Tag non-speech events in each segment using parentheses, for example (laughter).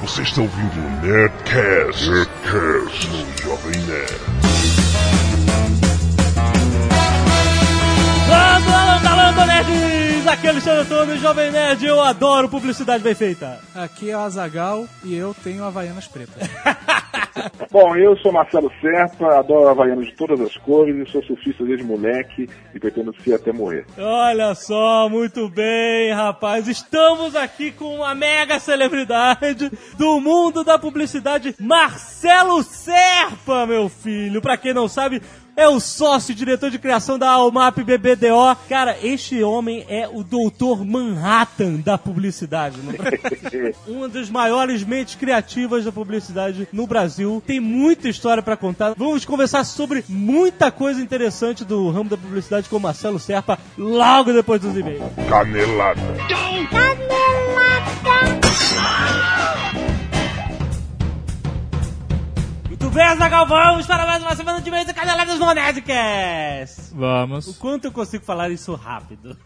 Você está ouvindo o Nerdcast, Nerdcast no Jovem Nerd. Lando, landa, landa, nerds! Aqui é Alexandre Antônio, Jovem Nerd, eu adoro publicidade bem feita. Aqui é o Azagal e eu tenho Havaianas pretas. (laughs) Bom, eu sou Marcelo Serpa, adoro Havaianos de todas as cores e sou surfista desde moleque e pretendo ser até morrer. Olha só, muito bem, rapaz. Estamos aqui com uma mega celebridade do mundo da publicidade, Marcelo Serpa, meu filho. Pra quem não sabe, é o sócio diretor de criação da Almap BBDO. Cara, este homem é o doutor Manhattan da publicidade. No Brasil. (laughs) Uma das maiores mentes criativas da publicidade no Brasil. Tem muita história pra contar. Vamos conversar sobre muita coisa interessante do ramo da publicidade com o Marcelo Serpa logo depois dos e-mails. Canelada. Muito Zagal, vamos para mais uma semana de e-mails e caneladas no Nerdcast. O Vamos. quanto eu consigo falar isso rápido?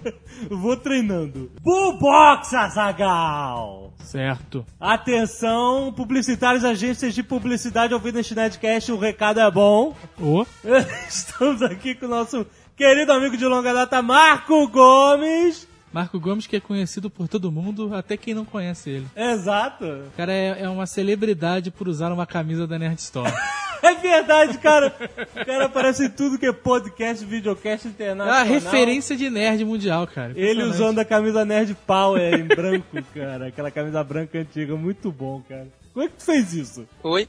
(laughs) Vou treinando. Bullbox, Azagal! Certo. Atenção, publicitários, agências de publicidade ouvindo este Nerdcast, o recado é bom. O (laughs) Estamos aqui com o nosso querido amigo de longa data, Marco Gomes. Marco Gomes, que é conhecido por todo mundo, até quem não conhece ele. Exato. O cara é, é uma celebridade por usar uma camisa da Nerd Store. (laughs) É verdade, cara. O cara aparece em tudo que é podcast, videocast É internacional. uma referência de nerd mundial, cara. Ele usando a camisa Nerd Power em branco, cara. Aquela camisa branca antiga. Muito bom, cara. Como é que tu fez isso? Oi?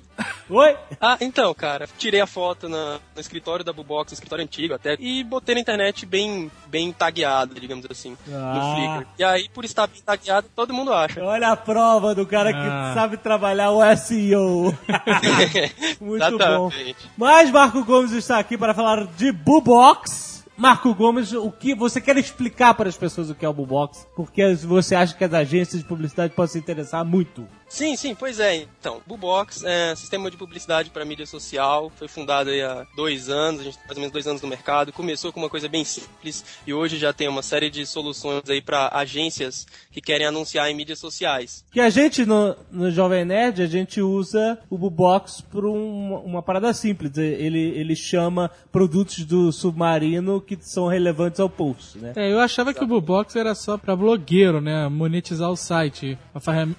Oi? Ah, então, cara, tirei a foto na- no escritório da Bubox, no escritório antigo até, e botei na internet bem, bem tagueada, digamos assim, Ah. no Flickr. E aí, por estar bem tagueado, todo mundo acha. Olha a prova do cara que Ah. sabe trabalhar o SEO. (laughs) Muito bom. Exatamente. Mas Marco Gomes está aqui para falar de Bubox. Marco Gomes, o que você quer explicar para as pessoas o que é o Bubox? Porque você acha que as agências de publicidade podem se interessar muito. Sim, sim, pois é. Então, Bubox é um sistema de publicidade para mídia social. Foi fundado aí há dois anos, a gente tem mais ou menos dois anos no mercado. Começou com uma coisa bem simples e hoje já tem uma série de soluções aí para agências que querem anunciar em mídias sociais. Que a gente no, no Jovem Nerd, a gente usa o Bubox por um- uma parada simples. Ele, ele chama produtos do submarino que são relevantes ao post, né? É, eu achava que o Bubox era só pra blogueiro, né? Monetizar o site.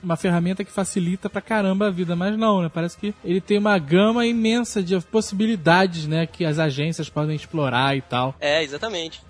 Uma ferramenta que facilita pra caramba a vida, mas não, né? Parece que ele tem uma gama imensa de possibilidades, né? Que as agências podem explorar e tal. É, exatamente.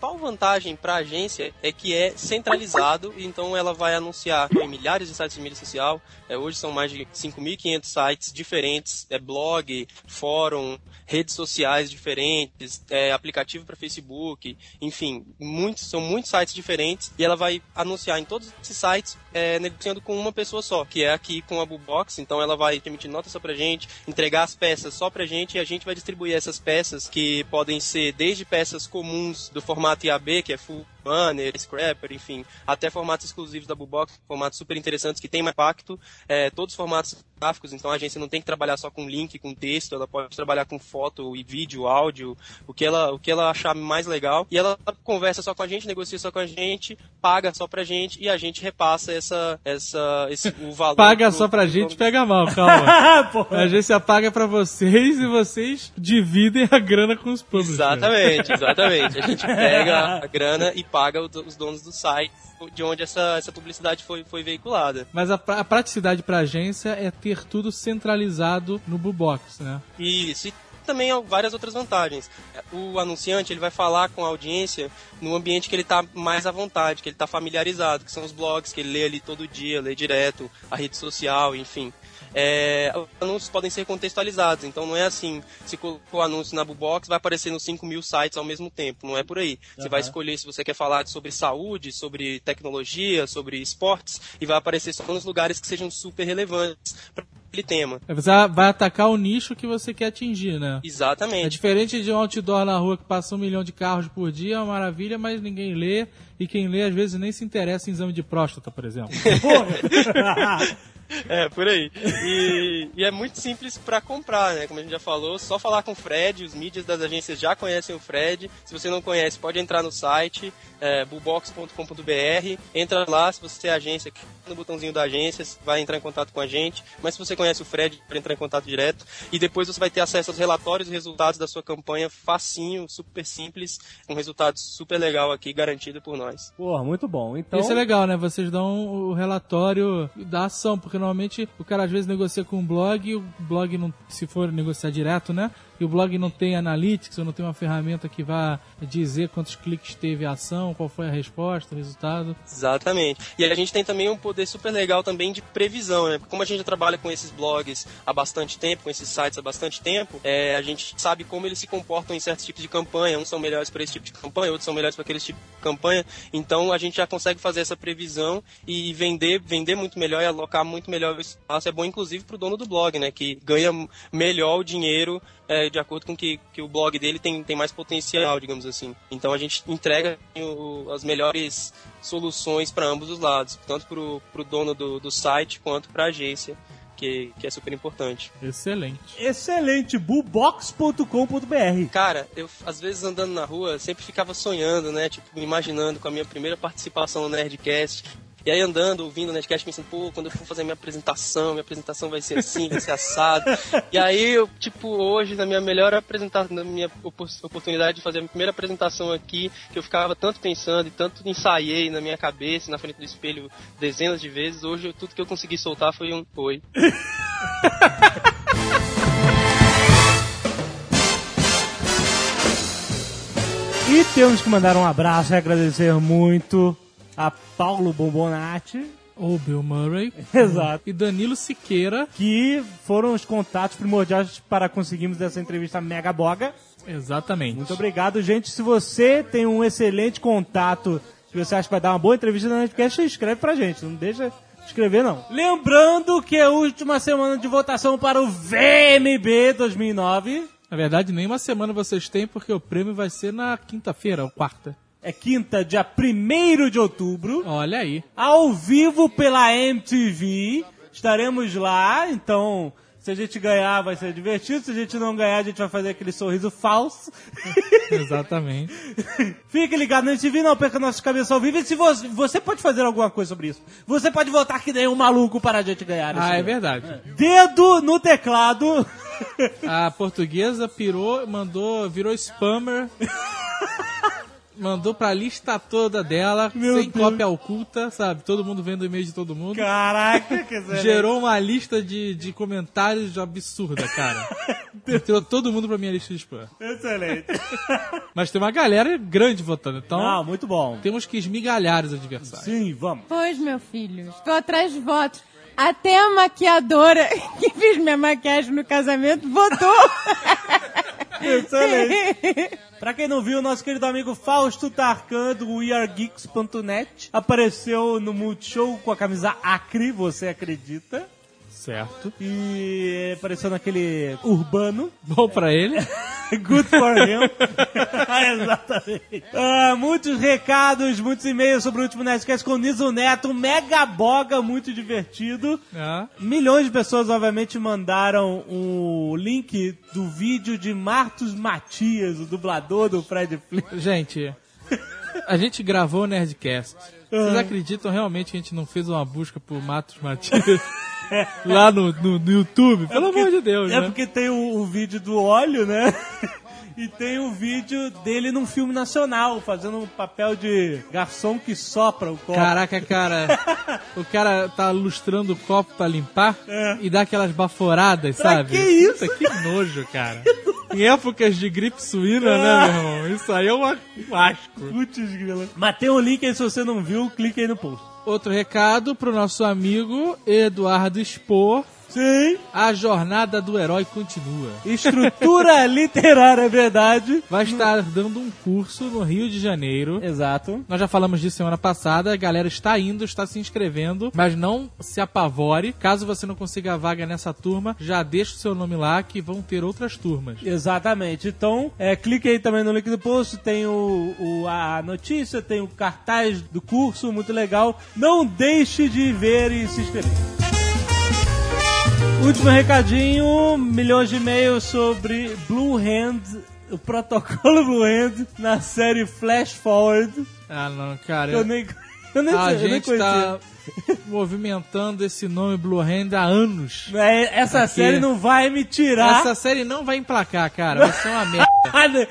Principal vantagem para a agência é que é centralizado, então ela vai anunciar em milhares de sites de mídia social. É, hoje são mais de 5.500 sites diferentes, é blog, fórum, redes sociais diferentes, é, aplicativo para Facebook, enfim, muitos, são muitos sites diferentes e ela vai anunciar em todos esses sites é, negociando com uma pessoa só, que é aqui com a Bubox, então ela vai emitir nota só pra gente, entregar as peças só pra gente e a gente vai distribuir essas peças que podem ser desde peças comuns do formato IAB, que é full banner, scrapper, enfim, até formatos exclusivos da Bubox, formatos super interessantes que tem mais impacto, é, todos os formatos gráficos, então a agência não tem que trabalhar só com link, com texto, ela pode trabalhar com foto e vídeo, áudio, o que ela, o que ela achar mais legal, e ela conversa só com a gente, negocia só com a gente, paga só pra gente e a gente repassa essa, essa, esse, o valor. (laughs) Paga pro- só pra pro- gente, pega mal, (laughs) calma. A agência paga pra vocês e vocês dividem a grana com os publishers. Exatamente, exatamente. A gente pega a grana e paga os os donos do site de onde essa, essa publicidade foi, foi veiculada. Mas a, pra- a praticidade pra agência é ter tudo centralizado no Bubox, né? Isso, e também há várias outras vantagens. O anunciante ele vai falar com a audiência no ambiente que ele está mais à vontade, que ele está familiarizado, que são os blogs que ele lê ali todo dia, lê direto, a rede social, enfim. É, os anúncios podem ser contextualizados, então não é assim, se colocou o anúncio na Bubox, vai aparecer nos 5 mil sites ao mesmo tempo, não é por aí. Você vai escolher se você quer falar sobre saúde, sobre tecnologia, sobre esportes, e vai aparecer só nos lugares que sejam super relevantes para aquele tema. É, Você vai atacar o nicho que você quer atingir, né? É Exatamente. diferente de um outdoor na rua que passa um milhão de carros por dia, é uma maravilha, mas ninguém lê. E quem lê, às vezes, nem se interessa em exame de próstata, por exemplo. (laughs) (laughs) (laughs) (laughs) É, por aí. E, e é muito simples para comprar, né? Como a gente já falou, só falar com o Fred, os mídias das agências já conhecem o Fred. Se você não conhece, pode entrar no site, é, bullbox.com.br, entra lá, se você é agência, clica no botãozinho da agência, vai entrar em contato com a gente. Mas se você conhece o Fred, pode entrar em contato direto. E depois você vai ter acesso aos relatórios e resultados da sua campanha, facinho, super simples, um resultado super legal aqui, garantido por nós. Porra, muito bom. Então, Isso é legal, né? Vocês dão o relatório da ação, porque normalmente o cara às vezes negocia com um blog, o blog não, se for negociar direto, né? E o blog não tem analytics, ou não tem uma ferramenta que vá dizer quantos cliques teve a ação, qual foi a resposta, o resultado. Exatamente. E a gente tem também um poder super legal também de previsão, né? Como a gente já trabalha com esses blogs há bastante tempo, com esses sites há bastante tempo, é, a gente sabe como eles se comportam em certos tipos de campanha. Uns são melhores para esse tipo de campanha, outros são melhores para aquele tipo de campanha. Então a gente já consegue fazer essa previsão e vender, vender muito melhor e alocar muito melhor o espaço. É bom inclusive para o dono do blog, né? Que ganha melhor o dinheiro é, de acordo com que, que o blog dele tem, tem mais potencial, digamos assim. Então a gente entrega o, as melhores soluções para ambos os lados, tanto para o dono do, do site quanto para a agência. Que, que é super importante. Excelente. excelente, bubox.com.br. Cara, eu às vezes andando na rua sempre ficava sonhando, né? Tipo, me imaginando com a minha primeira participação no Nerdcast. E aí andando, ouvindo o Nerdcast, pensando, pô, quando eu for fazer minha apresentação, minha apresentação vai ser assim, vai ser assado. e aí eu, tipo, hoje, na minha melhor apresentação, na minha opor- oportunidade de fazer a minha primeira apresentação aqui, que eu ficava tanto pensando e tanto ensaiei na minha cabeça, na frente do espelho, dezenas de vezes, hoje tudo que eu consegui soltar foi um oi. E temos que mandar um abraço e agradecer muito a Paulo Bombonati, Ou Bill Murray. (laughs) exato, E Danilo Siqueira. que foram os contatos primordiais para conseguirmos essa entrevista mega boga. Exatamente. Muito obrigado, gente. Se você tem um excelente contato, se você acha que vai dar uma boa entrevista na Netcast, escreve pra gente. Não deixa de escrever, não. Lembrando que é a última semana de votação para o VMB 2009 Na verdade, nem uma semana vocês têm, porque o prêmio vai ser na quinta-feira, ou quarta. É quinta, dia 1 de outubro. Olha aí. ao vivo pela MTV. Estaremos lá, então se a gente ganhar vai ser divertido, se a gente não ganhar a gente vai fazer aquele sorriso falso. (laughs) Exatamente. Fique ligado na MTV, não perca nossas cabeças ao vivo. E se você, você pode fazer alguma coisa sobre isso. Você pode votar que nem um maluco para a gente ganhar. esse Ah, é verdade. Dedo no teclado. A portuguesa pirou, mandou, virou spammer. (laughs) mandou pra lista toda dela, Meu sem Deus. cópia oculta, sabe? Todo mundo vendo o e-mail de todo mundo. Caraca, que. (laughs) Gerou uma lista de, de comentários absurda, cara. (laughs) Entrou todo mundo pra minha lista de spam. Excelente. (laughs) Mas tem uma galera grande votando, então Não, muito bom. temos que esmigalhar os adversários. Sim, vamos. Pois, meu filho, estou atrás de votos. Até a maquiadora que fez minha maquiagem no casamento votou. Excelente. Pra quem não viu, nosso querido amigo Fausto Tarkan do WeAreGeeks.net apareceu no Multishow com a camisa Acre, você acredita? Certo. E apareceu naquele urbano. Bom pra ele. (laughs) Good for him. (laughs) Exatamente. Ah, muitos recados, muitos e-mails sobre o último Nerdcast com o Niso Neto, um mega boga muito divertido. É. Milhões de pessoas, obviamente, mandaram o link do vídeo de Martos Matias, o dublador do Fred Flintstone. Gente, a gente gravou o Nerdcast. Vocês acreditam realmente que a gente não fez uma busca por Matos Matias (laughs) lá no, no, no YouTube? Pelo amor de Deus, É né? porque tem o, o vídeo do óleo, né? E tem o vídeo dele num filme nacional, fazendo um papel de garçom que sopra o copo. Caraca, cara, (laughs) o cara tá lustrando o copo pra limpar e dá aquelas baforadas, Pra sabe? que isso? Puta, que nojo, cara. (laughs) Em épocas de gripe suína, né, meu irmão? Isso aí é uma- um asco. Putz, grila. Mas tem um link aí, se você não viu, clique aí no post. Outro recado pro nosso amigo Eduardo Expor. Sim. A jornada do herói continua. Estrutura (laughs) literária, é verdade. Vai estar dando um curso no Rio de Janeiro. Exato. Nós já falamos disso semana passada, a galera está indo, está se inscrevendo, mas não se apavore. Caso você não consiga a vaga nessa turma, já deixa o seu nome lá que vão ter outras turmas. Exatamente. Então, é, clique aí também no link do post, tem o, o- a notícia, tem o cartaz do curso, muito legal. Não deixe de ver e se inscrever. Último recadinho, milhões de e-mails sobre Blue Hand, o protocolo (laughs) Blue Hand na série Flash Forward. Ah, não, cara. Eu nem, (laughs) eu nem, a eu nem gente conhecia. tá movimentando esse nome Blue Hand há anos. É, Essa Aqui. série não vai me tirar. Essa série não vai emplacar, cara. Vai ser uma merda.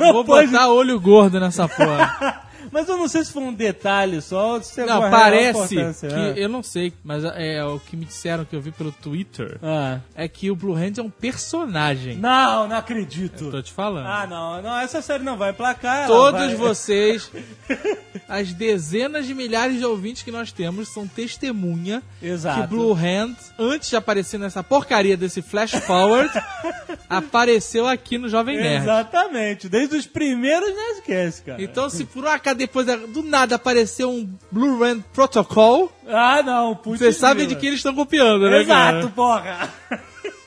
Eu (laughs) Eu vou botar olho gordo nessa porra. Mas eu não sei se foi um detalhe só se é Não, parece que. Eu não sei, mas é o que me disseram que eu vi pelo Twitter. Ah. É que o Blue Hand é um personagem. Não, não acredito. Tô te falando. Ah, não, não, essa série não vai placar. Todos vai- vocês, (laughs) as dezenas de milhares de ouvintes que nós temos, são testemunha Exato. que Blue Hand, antes de aparecer nessa porcaria desse Flash Forward, (laughs) apareceu aqui no Jovem Nerd. Exatamente, desde os primeiros Nerdcasts, cara. Então, se por um acaso depois do nada apareceu um Blue Hand Protocol, Ah, não, putz. você sabe grila. de que eles estão copiando, né, cara? Exato, porra.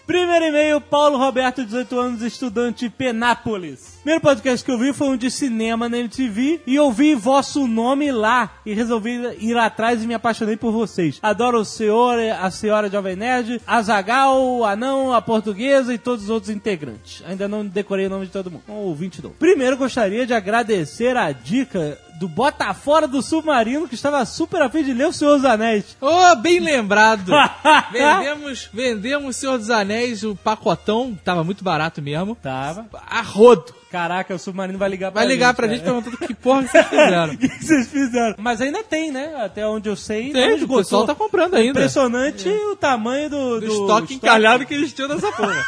Primeiro e-mail, Paulo Roberto, 18 anos, estudante Penápolis. Primeiro podcast que eu vi foi um de cinema na MTV e eu vi vosso nome lá e resolvi ir atrás e me apaixonei por vocês. Adoro o senhor, a senhora Jovem Nerd, a Zagal, o Anão, a Portuguesa e todos os outros integrantes. Ainda não decorei o nome de todo mundo. Ouvinte do. Primeiro gostaria de agradecer a dica do Bota Fora do Submarino que estava super afim de ler o Senhor dos Anéis. Oh, bem lembrado. (laughs) vendemos, vendemos Senhor dos Anéis, o pacotão, tava muito barato mesmo. Tava. A rodo. Caraca, o submarino vai ligar pra Vai gente. ligar pra cara. gente perguntando que porra que vocês (laughs) fizeram. O que que vocês fizeram? Mas ainda tem, né? Até onde eu sei. Tem, o pessoal tá comprando ainda. Impressionante o tamanho do, Do, do estoque encalhado que eles tinham nessa porra.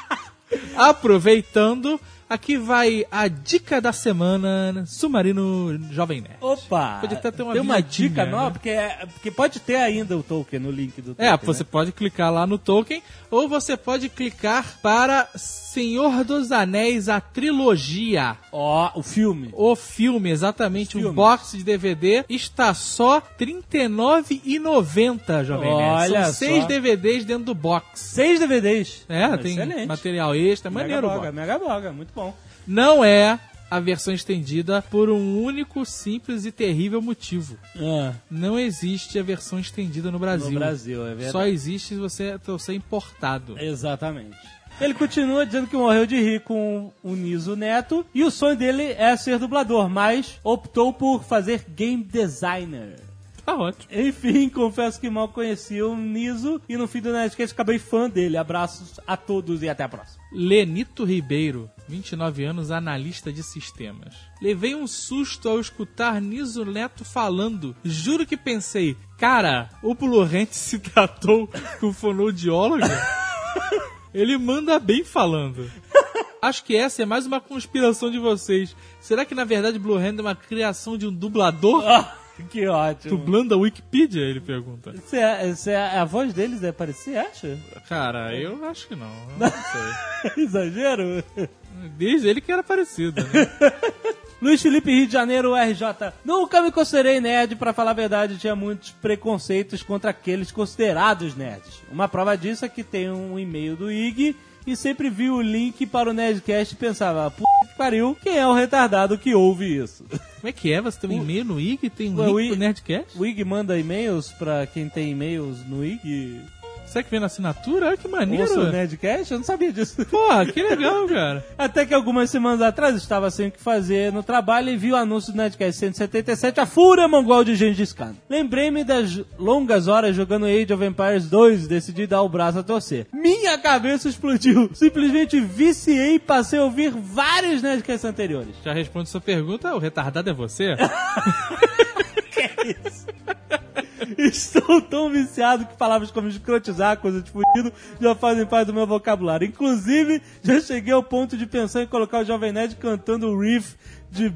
(laughs) Aproveitando, aqui vai a dica da semana Submarino Jovem Nerd. Opa! Pode até ter uma Tem uma dica né? nova, porque, é- porque pode ter ainda o token no link do É, token, você né? pode clicar lá no token ou você pode clicar para Senhor dos Anéis, a trilogia. Ó, o filme. O filme, exatamente, o box de DVD está só R$ 39,90, Jovem Nerd. Olha São seis só. DVDs dentro do box. Seis DVDs. É, tem Excelente. material extra, maneiro. o Mega boga, box. mega boga, muito bom. Não é a versão estendida por um único, simples e terrível motivo. Não existe a versão estendida no Brasil. No Brasil, é verdade. Só existe se você trouxer importado. Exatamente. Ele continua dizendo que morreu de rir com o Niso Neto e o sonho dele é ser dublador, mas optou por fazer game designer. Tá ótimo. Enfim, (laughs) confesso que mal conheci o Niso e no fim do Nerdcast acabei fã dele. Abraços a todos e até a próxima. Lenito Ribeiro, 29 anos, analista de sistemas. Levei um susto ao escutar Niso Neto falando. Juro que pensei, cara, o Blurrente se tratou com fonoaudiólogo? (laughs) Ele manda bem falando. Acho que essa é mais uma conspiração de vocês. Será que na verdade Blue Hand é uma criação de um dublador? (laughs) que ótimo. Dublando a Wikipedia? Ele pergunta. Isso é, isso é- a voz deles é parecer, acha? Cara, eu acho que não. eu (laughs) Não sei. Exagero? Desde ele que era parecido, né? (laughs) Luiz Felipe Rio de Janeiro, RJ. Nunca me considerei nerd, pra falar a verdade, tinha muitos preconceitos contra aqueles considerados nerds. Uma prova disso é que tem um e-mail do IG e sempre vi o link para o Nerdcast e pensava, puta que pariu, quem é o retardado que ouve isso? (laughs) Como é que é? Você tem um e-mail no IG? Tem um Ué, link o I- pro Nerdcast? O IG manda e-mails pra quem tem e-mails no IG? Será que vem na assinatura? Olha que Ouça o maneiro. Nerdcast? Eu não sabia disso. (laughs) Porra, que legal, (laughs) cara. Até que algumas semanas atrás estava sem o que fazer no trabalho e vi o anúncio do Nerdcast 177, a fúria mongol de Gengis Khan. Lembrei-me das longas horas jogando Age of Empires 2 e decidi dar o braço a torcer. Minha cabeça explodiu. Simplesmente viciei e passei a ouvir vários Nerdcasts anteriores. Já responde sua pergunta, o retardado é você? (laughs) (laughs) Estou tão viciado que palavras como escrotizar, coisa de fudido, já fazem parte do meu vocabulário. Inclusive, já cheguei ao ponto de pensar em colocar o Jovem Nerd cantando o riff de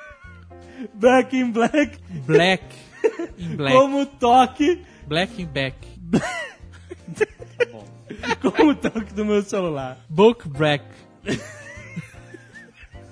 (laughs) Back in Black Black. (laughs) In black. como toque, Black in back. como toque do meu celular. Book Black.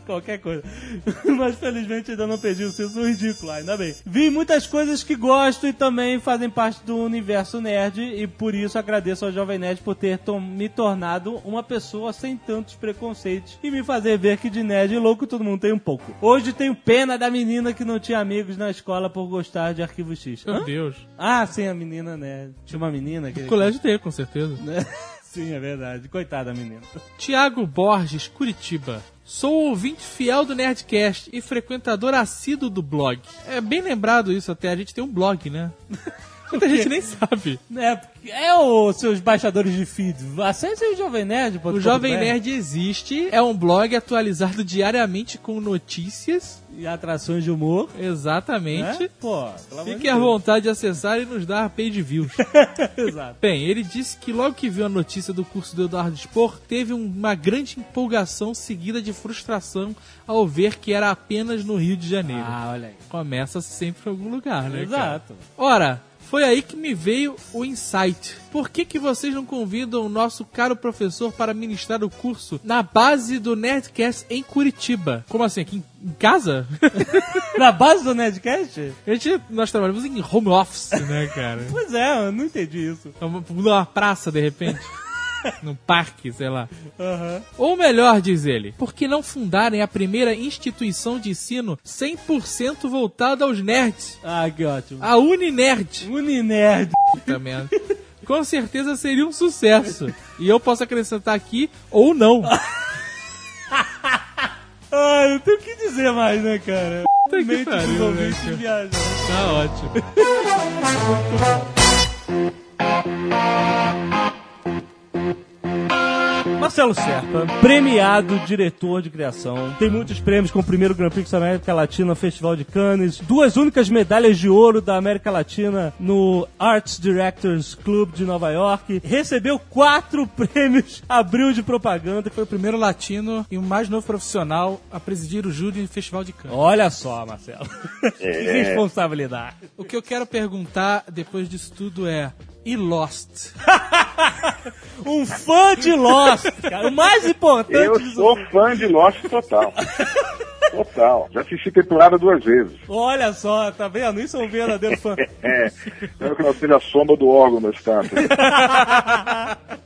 Qualquer coisa. (laughs) Mas felizmente ainda não perdi o senso ridículo, ainda bem. Vi muitas coisas que gosto e também fazem parte do universo nerd e por isso agradeço ao Jovem Nerd por ter to- me tornado uma pessoa sem tantos preconceitos e me fazer ver que de nerd e louco todo mundo tem um pouco. Hoje tenho pena da menina que não tinha amigos na escola por gostar de Arquivo X. Meu Hã? Deus. Ah, sim, a menina, né? Tinha uma menina que... O colégio tem, com certeza. (laughs) Sim, é verdade. Coitada da menina. Tiago Borges, Curitiba. Sou ouvinte fiel do Nerdcast e frequentador assíduo do blog. É bem lembrado isso até, a gente tem um blog, né? (laughs) Muita gente nem sabe. É, é os seus baixadores de feed. Acesse o Jovem Nerd. O Jovem Nerd existe, é um blog atualizado diariamente com notícias. E atrações de humor. Exatamente. Né? Pô, Fique à Deus. vontade de acessar e nos dar page views. (laughs) Exato. Bem, ele disse que logo que viu a notícia do curso do Eduardo Spor, teve um- uma grande empolgação seguida de frustração ao ver que era apenas no Rio de Janeiro. Ah, olha aí. Começa sempre em algum lugar, né? cara? Exato. Ora, foi aí que me veio o insight. Por que, que vocês não convidam o nosso caro professor para ministrar o curso na base do Nerdcast em Curitiba? Como assim? Aqui em, casa? (laughs) Na base do Nerdcast? A gente, nós trabalhamos em home office, né, cara? Pois é, eu não entendi isso. Vamos numa praça, de repente. (laughs) Num parque, sei lá. Aham. Ou melhor, diz ele, por que não fundarem a primeira instituição de ensino 100% voltada aos nerds? Ah, que ótimo. A Uninerd. Uninerd. Puta merda. Com certeza seria um sucesso. E eu posso acrescentar aqui, ou não. (laughs) Ah, não tenho o que dizer mais, né, cara? Puta que pariu, né, cara? Tá ótimo. (laughs) Marcelo Serpa, premiado diretor de criação. Tem muitos prêmios, como o primeiro Grand Prix da América Latina, Festival de Cannes. Duas únicas medalhas de ouro da América Latina no Arts Directors Club de Nova York. Recebeu quatro (laughs) prêmios Abril de Propaganda. Foi o primeiro latino e o mais novo profissional a presidir o júri do Festival de Cannes. Olha só, Marcelo. que responsabilidade. O que eu quero perguntar depois disso tudo é... E Lost? (laughs) Um fã de Lost, cara. O mais importante Eu disso sou fã de Lost total. (laughs) Total. Já assisti temporada duas vezes. Olha só, tá vendo? Isso é um verdadeiro fã. (laughs) É. Eu que não seja a sombra do órgão da estátua.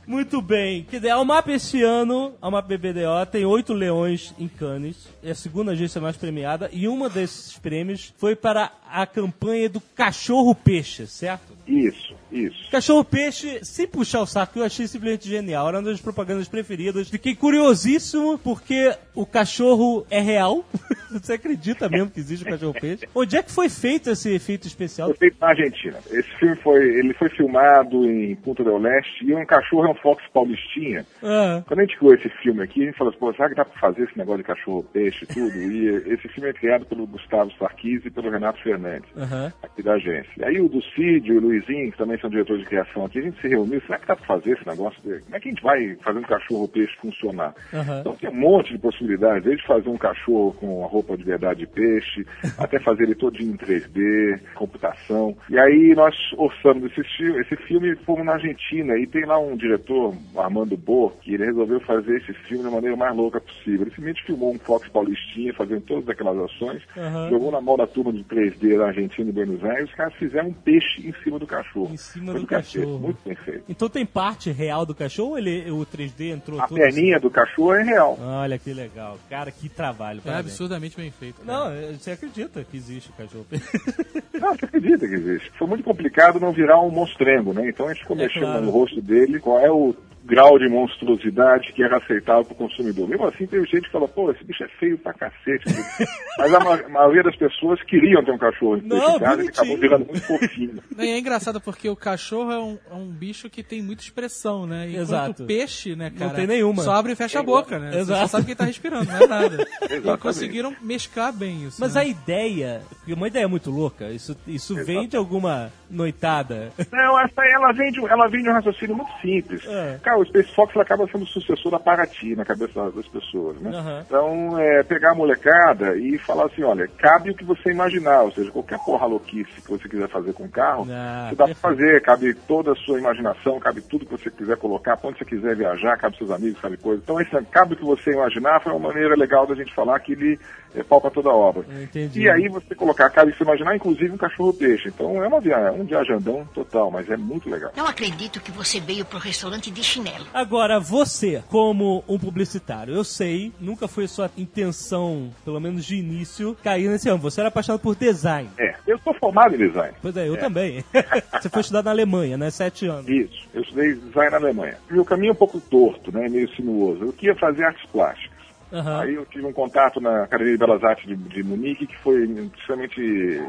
Muito bem. Quer dizer, a UMAP esse ano, a UMAP BBDO, tem oito leões em Cannes. É a segunda agência mais premiada. E uma desses prêmios foi para a campanha do Cachorro Peixe, certo? Isso, isso. Cachorro Peixe, sem puxar o saco, eu achei simplesmente genial. Era uma das propagandas preferidas. Fiquei curiosíssimo porque o cachorro é real. (laughs) Você acredita mesmo que existe o Cachorro Peixe? Onde é que foi feito esse efeito especial? Foi feito na Argentina. Esse filme foi, ele foi filmado em Punta del Leste e um cachorro é um Fox Paulistinha. Ah, Quando a gente criou esse filme aqui, a gente falou assim, pô, será que dá pra fazer esse negócio de cachorro, peixe e tudo? E (laughs) esse filme é criado pelo Gustavo Sarkis e pelo Renato Fernandes, aham. aqui da agência. E aí o Ducídio e o Luizinho, que também são diretores de criação aqui, a gente se reuniu, será que dá pra fazer esse negócio? De... Como é que a gente vai fazer um cachorro peixe funcionar? Aham. Então tem um monte de possibilidades, desde fazer um cachorro com a roupa de verdade de peixe, (laughs) até fazer ele todinho em 3D, computação. E aí nós orçamos esse, fi- esse filme e fomos na Argentina e tem lá um diretor, Armando Bo, que ele resolveu fazer esse filme da maneira mais louca possível. Ele simplesmente filmou um Fox Paulistinha fazendo todas aquelas ações, Aham. jogou na mão da turma de 3D da Argentina e Buenos Aires, os caras fizeram um peixe em cima do cachorro. Em cima Foi do cacete, cachorro. Muito bem feito. Então tem parte real do cachorro ou ele, o 3D entrou A perninha do cachorro é real. Olha que legal. Cara, que trabalho. É absurdamente bem feito. cara. Não, é, você acredita que existe o cachorro (laughs) Não, você acredita que existe. Foi muito complicado não virar um monstrengo, né? Então a gente ficou É mexendo claro. no rosto dele, qual é o grau de monstruosidade que era aceitável para o consumidor. Mesmo assim, teve gente que falou, pô, esse bicho é feio pra cacete. (laughs) Mas a, ma- a maioria das pessoas queriam ter um cachorro em Não, casa e bonitinho. acabou virando muito fofinho. (laughs) E é engraçado porque o cachorro é um, é um bicho que tem muita expressão, né? Enquanto Exato. o peixe, né, cara? tem nenhuma. Só abre e fecha a boca, né? Você Exato. só sabe quem tá respirando, não é nada. (laughs) e conseguiram mesclar bem isso. Mas né? a ideia, porque uma ideia muito louca, isso, isso vem de alguma noitada. Não, essa ela vem, de, ela vem de um raciocínio muito simples. É. o Space Fox acaba sendo o sucessor da Paraty na cabeça das pessoas, né? Aham. Então, é, pegar a molecada e falar assim, olha, cabe o que você imaginar, ou seja, qualquer porra louquice que você quiser fazer com o carro, Ah, você dá pra fazer, cabe toda a sua imaginação, cabe tudo que você quiser colocar, pra onde você quiser viajar, cabe seus amigos, cabe coisa. Então, esse cabe o que você imaginar foi uma maneira legal da gente falar que ele é pau pra toda obra. Entendi. E aí você colocar, cabe você imaginar, inclusive um cachorro-peixe. Então é uma via um viajandão total, mas é muito legal. Não acredito que você veio pro restaurante de chinelo. Agora, você, como um publicitário, eu sei, nunca foi sua intenção, pelo menos de início, cair nesse ramo. Você era apaixonado por design. É, eu sou formado em design. Pois é, eu também. (laughs) você foi estudar na Alemanha, né? Sete anos. Isso, eu estudei design na Alemanha. Meu caminho é um pouco torto, né, meio sinuoso. Eu queria fazer artes plásticas. Aham. Aí eu tive um contato na Academia de Belas Artes de, de Munique que foi extremamente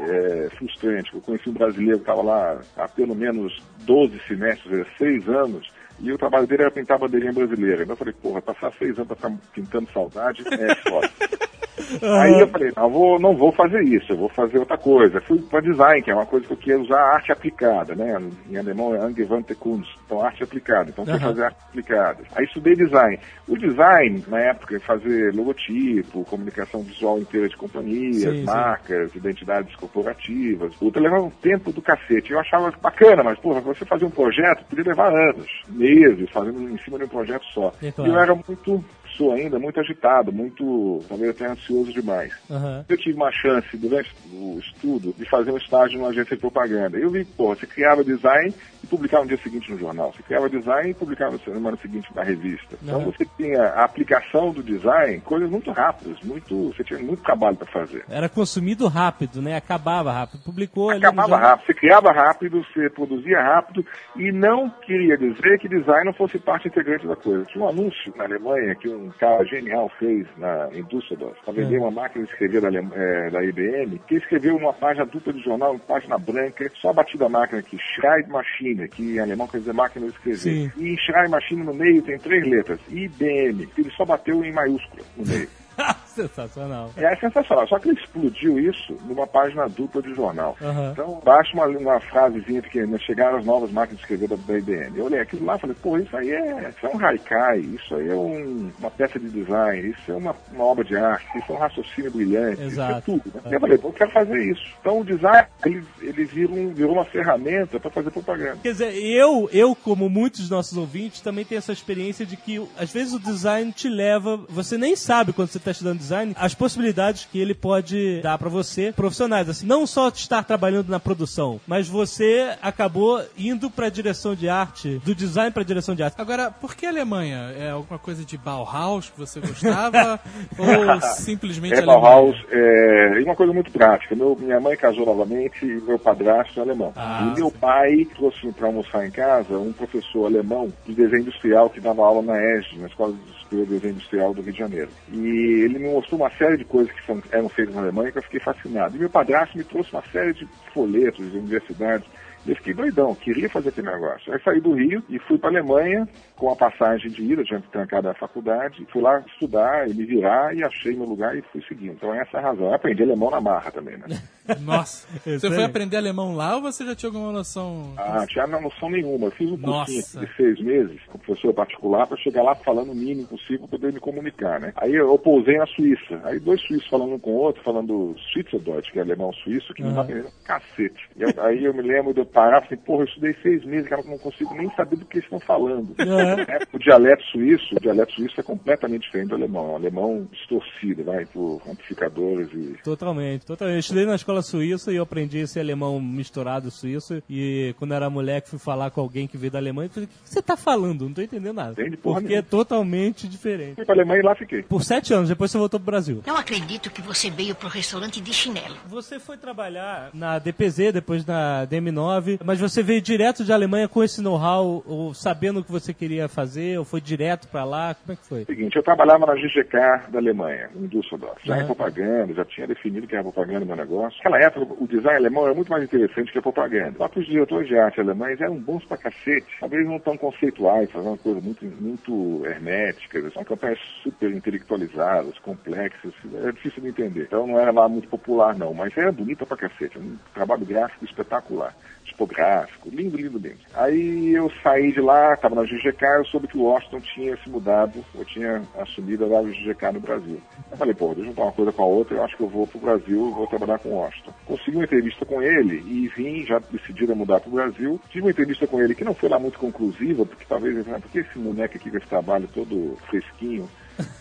é, frustrante. Eu conheci um brasileiro que estava lá há pelo menos 12 semestres, 6 anos, e o trabalho dele era pintar bandeirinha brasileira. Então eu falei, porra, passar seis anos pra ficar pintando saudade é foda. (laughs) Aí eu falei, não vou, não vou fazer isso, eu vou fazer outra coisa. Fui para design, que é uma coisa que eu queria usar arte aplicada, né? Em alemão é Angewandte Kunst, então arte aplicada. Então fui Aham. fazer arte aplicada. Aí estudei design. O design, na época, fazer logotipo, comunicação visual inteira de companhias, Sim, sim. marcas, identidades corporativas. Puta, levava um tempo do cacete. Eu achava bacana, mas, porra, você fazer um projeto podia levar anos, meses, fazendo em cima de um projeto só. E claro. eu era muito, sou ainda, muito agitado, muito, talvez até ansioso demais. Aham. Eu tive uma chance, durante o estudo, de fazer um estágio numa agência de propaganda. Eu vi, pô, você criava design e publicava no dia seguinte no jornal. Você criava design e publicava na semana seguinte na revista. Então Aham. você tinha a aplicação do design, coisas muito rápidas, muito, você tinha muito trabalho para fazer. Era consumido rápido, né? Acabava rápido. Publicou Acabava rápido, você criava rápido, você produzia rápido e não queria dizer que design não fosse parte integrante da coisa. Tinha um anúncio na Alemanha que um cara genial fez na em Düsseldorf para vender É. uma máquina de escrever da, eh, da IBM, que escreveu uma página dupla de jornal, uma página branca, só batida a máquina aqui, Schreibmaschine, que em alemão quer dizer máquina de escrever. Sim. E em Schreibmaschine no meio tem três letras, IBM, que ele só bateu em maiúscula no meio. (laughs) (laughs) Sensacional. É sensacional, só que ele explodiu isso numa página dupla de jornal. Aham. Então, baixa uma, uma frasezinha pequena, chegaram as novas máquinas de escrever da, da IBM. Eu olhei aquilo lá e falei, pô, isso aí é, isso é um haikai, isso aí é um- uma peça de design, isso é uma, uma obra de arte, isso é um raciocínio brilhante, isso é Exato. tudo. Né? E eu falei, pô, eu quero fazer isso. Então, o design, ele, ele vira um- virou uma ferramenta para fazer propaganda. Quer dizer, eu, eu, como muitos dos nossos ouvintes, também tenho essa experiência de que, às vezes, o design te leva. Você nem sabe, quando você está estudando design, as possibilidades que ele pode dar para você, profissionais. Assim, não só estar trabalhando na produção, mas você acabou indo para a direção de arte, do design para a direção de arte. Agora, por que Alemanha? É alguma coisa de Bauhaus que você gostava? (laughs) ou simplesmente É Alemanha? Bauhaus, é, uma coisa muito prática. Meu, minha mãe casou novamente e meu padrasto é alemão. Ah, e meu pai trouxe para almoçar em casa um professor alemão de desenho industrial que dava aula na ESG, na Escola Superior de Desenho Industrial do Rio de Janeiro. E ele me mostrou uma série de coisas que são, eram feitas na Alemanha que eu fiquei fascinado. E meu padrasto me trouxe uma série de folhetos de universidades. E eu fiquei doidão, queria fazer aquele negócio. Aí saí do Rio e fui para Alemanha com a passagem de ida, tinha trancado a faculdade. Fui lá estudar e me virar e achei meu lugar e fui seguindo. Então essa é a razão. Eu aprendi alemão na marra também, né? (laughs) Nossa. (laughs) Você foi aprender alemão lá ou você já tinha alguma noção? Ah, tinha não noção nenhuma. Eu fiz um cursinho Nossa. de seis meses com professor particular para chegar lá falando o mínimo possível para poder me comunicar, né? Aí eu pousei na Suíça. Aí dois suíços falando um com o outro, falando Schweizerdeutsch, que é alemão suíço, que não dá Aham. pra entender um cacete. E aí eu me lembro de eu parar e falei, porra, eu estudei seis meses, cara, eu não consigo nem saber do que eles estão falando. É. É, O dialeto suíço, o dialeto suíço é completamente diferente do alemão. É um alemão distorcido, vai, por amplificadores e Totalmente, totalmente. Eu estudei na escola suíça e eu aprendi esse alemão misturado suíço. E quando era moleque, fui falar com alguém que veio da Alemanha e falei: O que você tá falando? Não tô entendendo nada. Entende porra Porque é nenhuma. totalmente diferente. fui pra Alemanha e lá fiquei. Por sete anos, depois você voltou pro Brasil. Não acredito que você veio pro restaurante de chinelo. Você foi trabalhar na DPZ, depois na DM9, mas você veio direto de Alemanha com esse know-how, ou sabendo o que você queria fazer, ou foi direto pra lá? Como é que foi? Seguinte, eu trabalhava na GGK da Alemanha, em Düsseldorf. Já Aham. em propaganda, já tinha definido que era propaganda meu negócio. Naquela época, o design alemão era muito mais interessante que a propaganda. Que os diretores de arte alemães eram bons pra cacete. Talvez não tão conceituais, fazendo uma coisa muito, muito hermética. São campanhas super intelectualizadas, complexas. Era difícil de entender. Então não era lá muito popular, não. Mas era bonita pra cacete. Um trabalho gráfico espetacular. Tipográfico, lindo, lindo, lindo. Aí eu saí de lá, estava na GGK, eu soube que o Washington tinha se mudado, eu tinha assumido a WGGK no Brasil. Eu falei, pô, deixa eu juntar uma coisa com a outra, eu acho que eu vou pro Brasil, vou trabalhar com o Washington. Consegui uma entrevista com ele e vim, já decidido a mudar pro Brasil. Tive uma entrevista com ele que não foi lá muito conclusiva, porque talvez, ele falou, por que esse moleque aqui com esse trabalho todo fresquinho,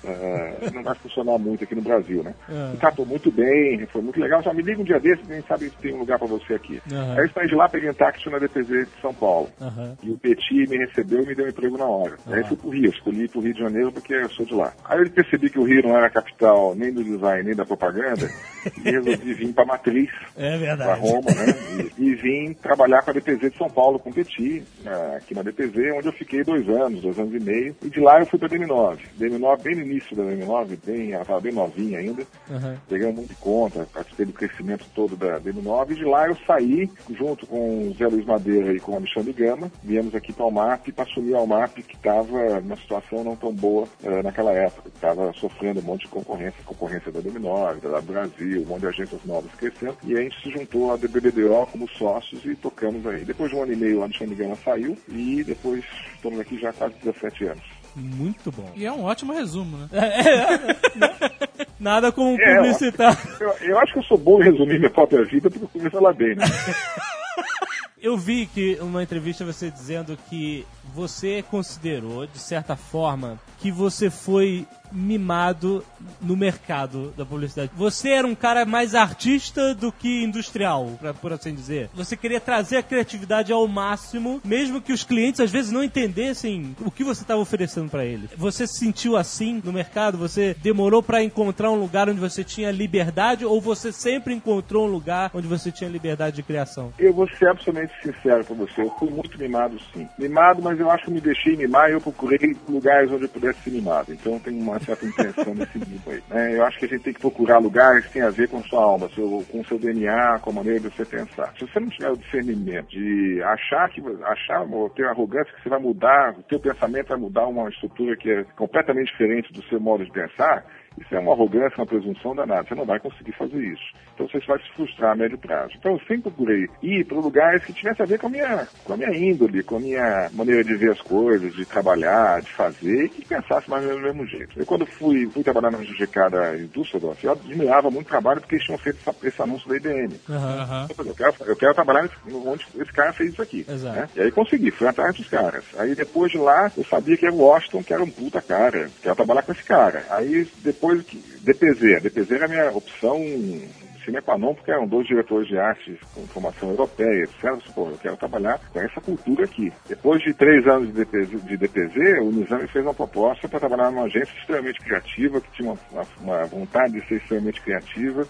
eh, não vai funcionar muito aqui no Brasil, né? É. Tratou muito bem, foi muito legal. Só me liga um dia desse, quem sabe se tem um lugar para você aqui. Aham. Aí eu saí de lá, peguei um táxi na DPZ de São Paulo. Aham. E o Petit me recebeu e me deu um emprego na hora. Aí fui pro Rio, escolhi pro Rio de Janeiro porque eu sou de lá. Aí eu percebi que o Rio não era a capital nem do design, nem da propaganda, (laughs) e resolvi vir pra Matriz, É pra verdade. Roma, né? E, e vim trabalhar com a DPZ de São Paulo, com o Petit, ah, aqui na DPZ, onde eu fiquei dois anos, dois anos e meio. E de lá eu fui pra DM9. DM9, bem no início da DM9, bem, ela estava bem novinha ainda. Aham. Peguei um monte de conta, participei do crescimento todo da DM9. E de lá eu saí, junto com o Zé Luiz Madeira e com o Alexandre Gama, viemos aqui para o Almap para assumir a Almap, que estava numa situação não tão boa eh, naquela época. Estava sofrendo um monte de concorrência, concorrência da DM9, da Brasil, um monte de agências novas crescendo. E a gente se juntou à DBBDO como sócios e tocamos aí. Depois de um ano e meio, o Alexandre Gama saiu e depois estamos aqui já há quase 17 anos. Muito bom. E é um ótimo resumo, né? (laughs) Nada como É, publicitar. Eu, eu acho que eu sou bom em resumir minha própria vida porque eu começo ela bem, né? (laughs) Eu vi que uma entrevista você dizendo que você considerou, de certa forma, que você foi mimado no mercado da publicidade. Você era um cara mais artista do que industrial, pra, por assim dizer. Você queria trazer a criatividade ao máximo, mesmo que os clientes às vezes não entendessem o que você estava oferecendo para eles. Você se sentiu assim no mercado? Você demorou para encontrar um lugar onde você tinha liberdade ou você sempre encontrou um lugar onde você tinha liberdade de criação? Eu vou ser absolutamente sincero com você. Eu fui muito mimado, sim. Mimado, mas eu acho que me deixei mimar e eu procurei lugares onde eu pudesse ser mimado. Então tem uma certa intenção nesse nível aí. né? eu acho que a gente tem que procurar lugares que têm a ver com sua alma, seu, com seu DNA, com a maneira de você pensar. Se você não tiver o discernimento de achar que achar ou ter arrogância que você vai mudar, o teu pensamento vai mudar uma estrutura que é completamente diferente do seu modo de pensar, isso é uma arrogância, uma presunção danada. Você não vai conseguir fazer isso. Então você vai se frustrar a médio prazo. Então eu sempre procurei ir para lugares que tivessem a ver com a minha, com a minha índole, com a minha maneira de ver as coisas, de trabalhar, de fazer, e que pensasse mais ou menos do mesmo jeito. Eu quando fui, fui trabalhar na GGK da Düsseldorf, eu admirava muito o trabalho porque eles tinham feito essa, esse anúncio da IBM. Aham. Eu, quero, eu quero trabalhar onde esse cara fez isso aqui. Né? E aí consegui, fui atrás dos caras. Aí depois de lá, eu sabia que era o Washington, que era um puta cara. Quero trabalhar com esse cara. Aí depois, que- DPZ. DPZ era a minha opção sine qua non, porque eram dois diretores de arte com formação europeia, etc. Disse, Pô, eu quero trabalhar com essa cultura aqui. Depois de três anos de DPZ, de DPZ o Nizam me fez uma proposta para trabalhar numa agência extremamente criativa, que tinha uma, uma- vontade de ser extremamente criativa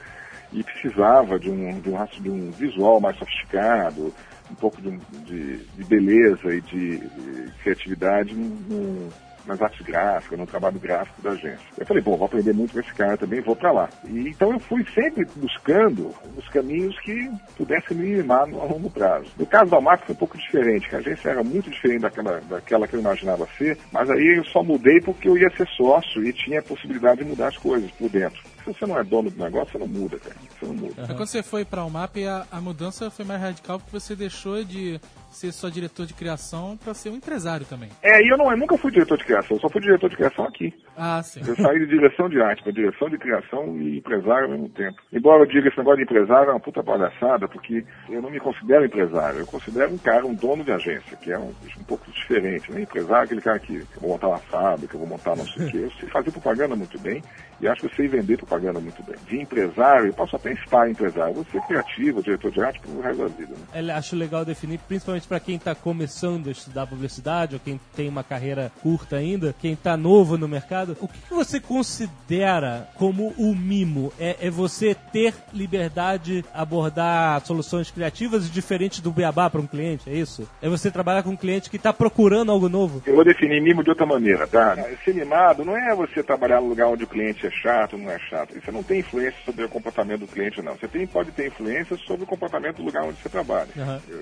e precisava de um, de um, de um visual mais sofisticado, um pouco de, de- de beleza e de, de criatividade no- nas artes gráficas, no trabalho gráfico da agência. Eu falei, bom, vou aprender muito com esse cara também, vou para lá. E, então eu fui sempre buscando os caminhos que pudessem me no- a longo prazo. No caso da Almac foi um pouco diferente, que a agência era muito diferente daquela, daquela que eu imaginava ser, mas aí eu só mudei porque eu ia ser sócio e tinha a possibilidade de mudar as coisas por dentro. Se você não é dono do negócio, você não muda, cara. Você não muda. Mas quando você foi pra UMAP, a, a mudança foi mais radical porque você deixou de ser só diretor de criação pra ser um empresário também. É, e eu, não, eu nunca fui diretor de criação, eu só fui diretor de criação aqui. Ah, sim. Eu saí de direção de arte para direção de criação e empresário ao mesmo tempo. Embora eu diga esse negócio de empresário é uma puta palhaçada, porque eu não me considero empresário, eu considero um cara, um dono de agência, que é um, um pouco diferente. Né? Empresário é aquele cara que eu vou montar uma fábrica, eu vou montar não sei o quê. Eu sei fazer propaganda muito bem e acho que eu sei vender propaganda muito bem. De empresário, eu posso até estar empresário, eu vou ser criativo, diretor de arte pro resto da vida. Né? Eu acho legal definir, principalmente para quem está começando a estudar publicidade ou quem tem uma carreira curta ainda, quem está novo no mercado. O que, que você considera como o mimo? É, é você ter liberdade, abordar soluções criativas diferentes do beabá para um cliente? É isso? É você trabalhar com um cliente que está procurando algo novo? Eu vou definir mimo de outra maneira, tá? Ser mimado não é você trabalhar num lugar onde o cliente é chato ou não é chato. Você não tem influência sobre o comportamento do cliente, não. Você tem, pode ter influência sobre o comportamento do lugar onde você trabalha.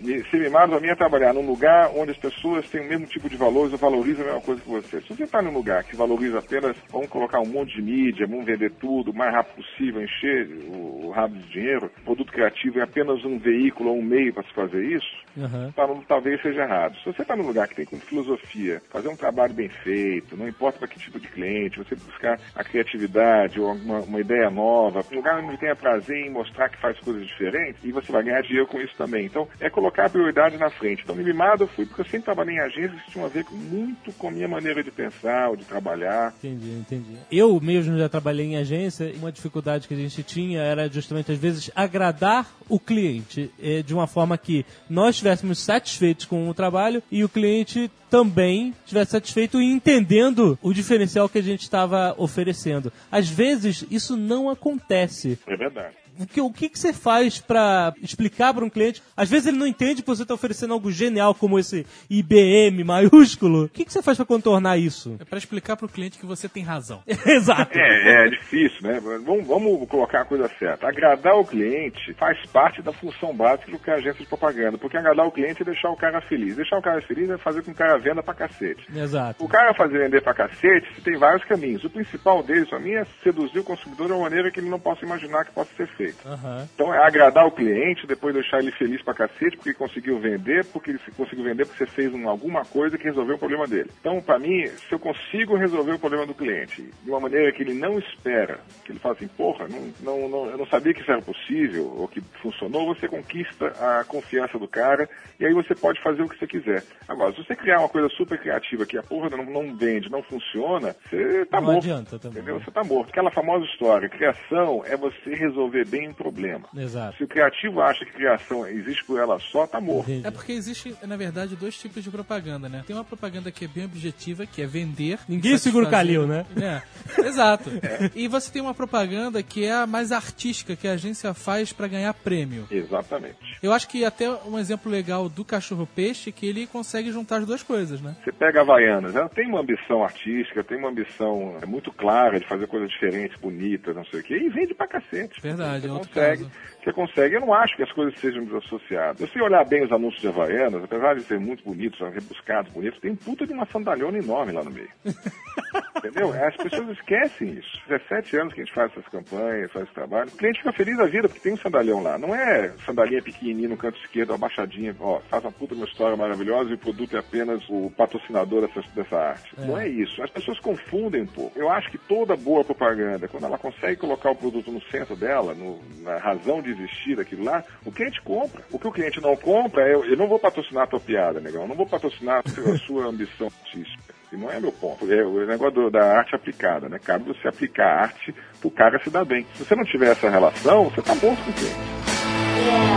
Me- Ser mimado pra mim é trabalhar num lugar onde as pessoas têm o mesmo tipo de valores ou valorizam a mesma coisa que você. Se você está num lugar que valoriza apenas, vamos colocar um monte de mídia, vamos vender tudo o mais rápido possível, encher o, o rabo de dinheiro, produto criativo é apenas um veículo ou um meio para se fazer isso, Então, não- talvez seja errado. Se você está num lugar que tem como filosofia, fazer um trabalho bem feito, não importa para que tipo de cliente, você buscar a criatividade ou alguma uma ideia nova, um lugar onde tenha prazer em mostrar que faz coisas diferentes e você vai ganhar dinheiro com isso também. Então, é colocar a prioridade na frente. Então, no Mimado eu fui porque eu sempre trabalhei em agências que tinham a ver muito com a minha maneira de pensar ou de trabalhar. Entendi, entendi. Eu mesmo já trabalhei em agência e uma dificuldade que a gente tinha era justamente, às vezes, agradar o cliente eh, de uma forma que nós estivéssemos satisfeitos com o trabalho e o cliente também estivesse satisfeito e entendendo o diferencial que a gente estava oferecendo. Às vezes, isso não acontece. É verdade. O que, o que, que você faz pra explicar para um cliente? Às vezes ele não entende que você está oferecendo algo genial como esse IBM maiúsculo. O que, que você faz para contornar isso? É pra explicar pro cliente que você tem razão. (laughs) Exato. É, é difícil, né? Vamos, vamos colocar a coisa certa. Agradar o cliente faz parte da função básica do que é a agência de propaganda. Porque agradar o cliente é deixar o cara feliz. Deixar o cara feliz é fazer com que o cara venda pra cacete. Exato. O cara fazer vender pra cacete, você tem vários caminhos. O principal deles, pra mim, é seduzir o consumidor de uma maneira que ele não possa imaginar que possa ser feito. Aham. Então é agradar o cliente, depois deixar ele feliz pra cacete, porque conseguiu vender, porque ele se- conseguiu vender porque você fez um- alguma coisa que resolveu o problema dele. Então, pra mim, se eu consigo resolver o problema do cliente de uma maneira que ele não espera, que ele fala assim, porra, não, não, não- eu não sabia que isso era possível, ou que funcionou, você conquista a confiança do cara, e aí você pode fazer o que você quiser. Agora, se você criar uma coisa super criativa que a porra não, não vende, não funciona, você tá Não morto. adianta também. Entendeu? Você tá morto. Aquela famosa história, criação é você resolver bem um problema. Exato. Se o criativo acha que criação existe por ela só, tá morto. Entendi. É porque existe, na verdade, dois tipos de propaganda, né? Tem uma propaganda que é bem objetiva, que é vender. Ninguém segura o Calil, né? É, exato. E você tem uma propaganda que é a mais artística, que a agência faz pra ganhar prêmio. Exatamente. Eu acho que até um exemplo legal do cachorro-peixe é que ele consegue juntar as duas coisas, né? Você pega a Havaianas, ela tem uma ambição artística, tem uma ambição é, muito clara de fazer coisas diferentes, bonitas, não sei o quê, e vende pra cacete. Verdade, é outro consegue, caso. Você consegue, eu não acho que as coisas sejam desassociadas. Se você olhar bem os anúncios de Havaianas, apesar de serem muito bonitos, rebuscados, bonitos, tem um puta de uma sandalhona enorme lá no meio. (laughs) Entendeu? As pessoas esquecem isso. 17 anos que a gente faz essas campanhas, faz esse trabalho. O cliente fica feliz da vida porque tem um sandalhão lá. Não é sandalinha pequenininha no canto esquerdo, abaixadinha, ó, faz uma puta de uma história maravilhosa e o produto é apenas o patrocinador dessa, dessa arte. Não é isso. As pessoas confundem um pouco. Eu acho que toda boa propaganda, quando ela consegue colocar o produto no centro dela, no- na razão de existir daquilo lá, o cliente compra. O que o cliente não compra é, eu não vou patrocinar a tua piada, negão. Eu não vou patrocinar a sua- ambição artística. E não é meu ponto. É o negócio do- da arte aplicada, né? Cabe você aplicar a arte pro cara se dar bem. Se você não tiver essa relação, você tá morto com o cliente.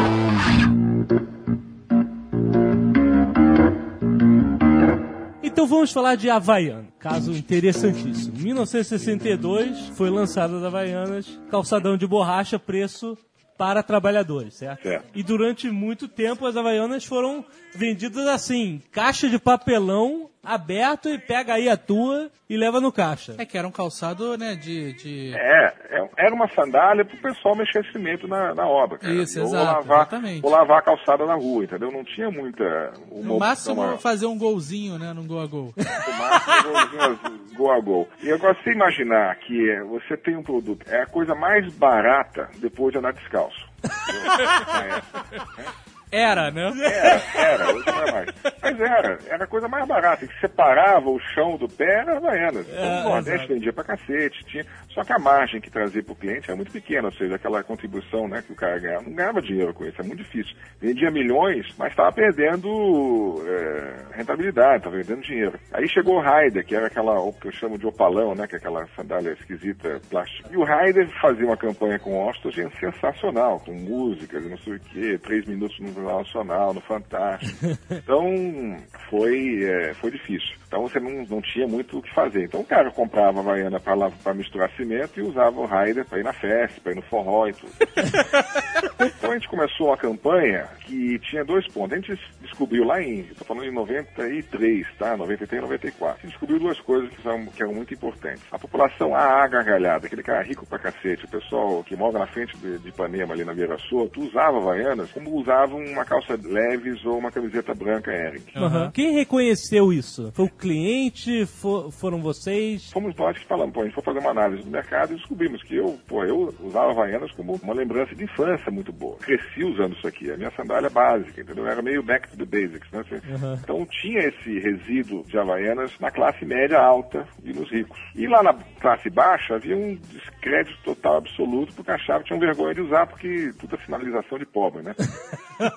Então vamos falar de Havaiana, caso interessantíssimo. 1962 foi lançada as Havaianas, calçadão de borracha, preço para trabalhadores, certo? Certo. E durante muito tempo as Havaianas foram vendidas assim, caixa de papelão aberto e pega aí a tua e leva no caixa. É que era um calçado, né, de... de... É, é- era uma sandália pro pessoal mexer cimento na, na obra, cara. Isso, ou exato, lavar, exatamente. Ou lavar a calçada na rua, entendeu? Não tinha muita... uma No máximo, maior. fazer um golzinho, né, num gol a gol. O máximo, golzinho gol a gol. E agora, se imaginar que é, você tem um produto, é a coisa mais barata depois de andar descalço. (laughs) Entendeu? Era, né? Era, era, hoje não é mais. Mas era, era a coisa mais barata, que separava o chão do pé era Havaianas. Então, É, o Nordeste exato. vendia pra cacete, tinha, só que a margem que trazia pro cliente era muito pequena, ou seja, aquela contribuição né, que o cara ganhava, não ganhava dinheiro com isso, é muito difícil. Vendia milhões, mas estava perdendo é, rentabilidade, estava perdendo dinheiro. Aí chegou o Raider, que era aquela, o que eu chamo de opalão, né, que é aquela sandália esquisita plástica. E o Raider fazia uma campanha com Ostogen sensacional, com músicas não sei o quê, três minutos no Jornal Nacional, no Fantástico. (laughs) Então, foi, é, foi difícil. Então, você não, não tinha muito o que fazer. Então, o cara comprava a Havaiana para misturar cimento e usava o Raider para ir na festa, para ir no forró e tudo. (laughs) Então a gente começou uma campanha que tinha dois pontos. A gente descobriu lá em, estou falando em 93, tá? 93 e 94. A gente descobriu duas coisas que, são, que eram muito importantes. A população AA gargalhada, aquele cara rico pra cacete, o pessoal que mora na frente de, de Ipanema, ali na Beira Sul, tu usava Havaianas como usava uma calça leves ou uma camiseta branca Eric. Que quem reconheceu isso? Foi o cliente? Fo- foram vocês? Fomos nós que falamos, pô, a gente foi fazer uma análise do mercado e descobrimos que eu, pô, eu usava Havaianas como uma lembrança de infância muito boa. Cresci usando isso aqui, a minha sandália básica, entendeu? Era meio back to the basics, né? Assim, Então tinha esse resíduo de Havaianas na classe média alta e nos ricos. E lá na classe baixa havia um descrédito total absoluto porque achavam que tinham vergonha de usar, porque tudo é sinalização de pobre, né? (laughs)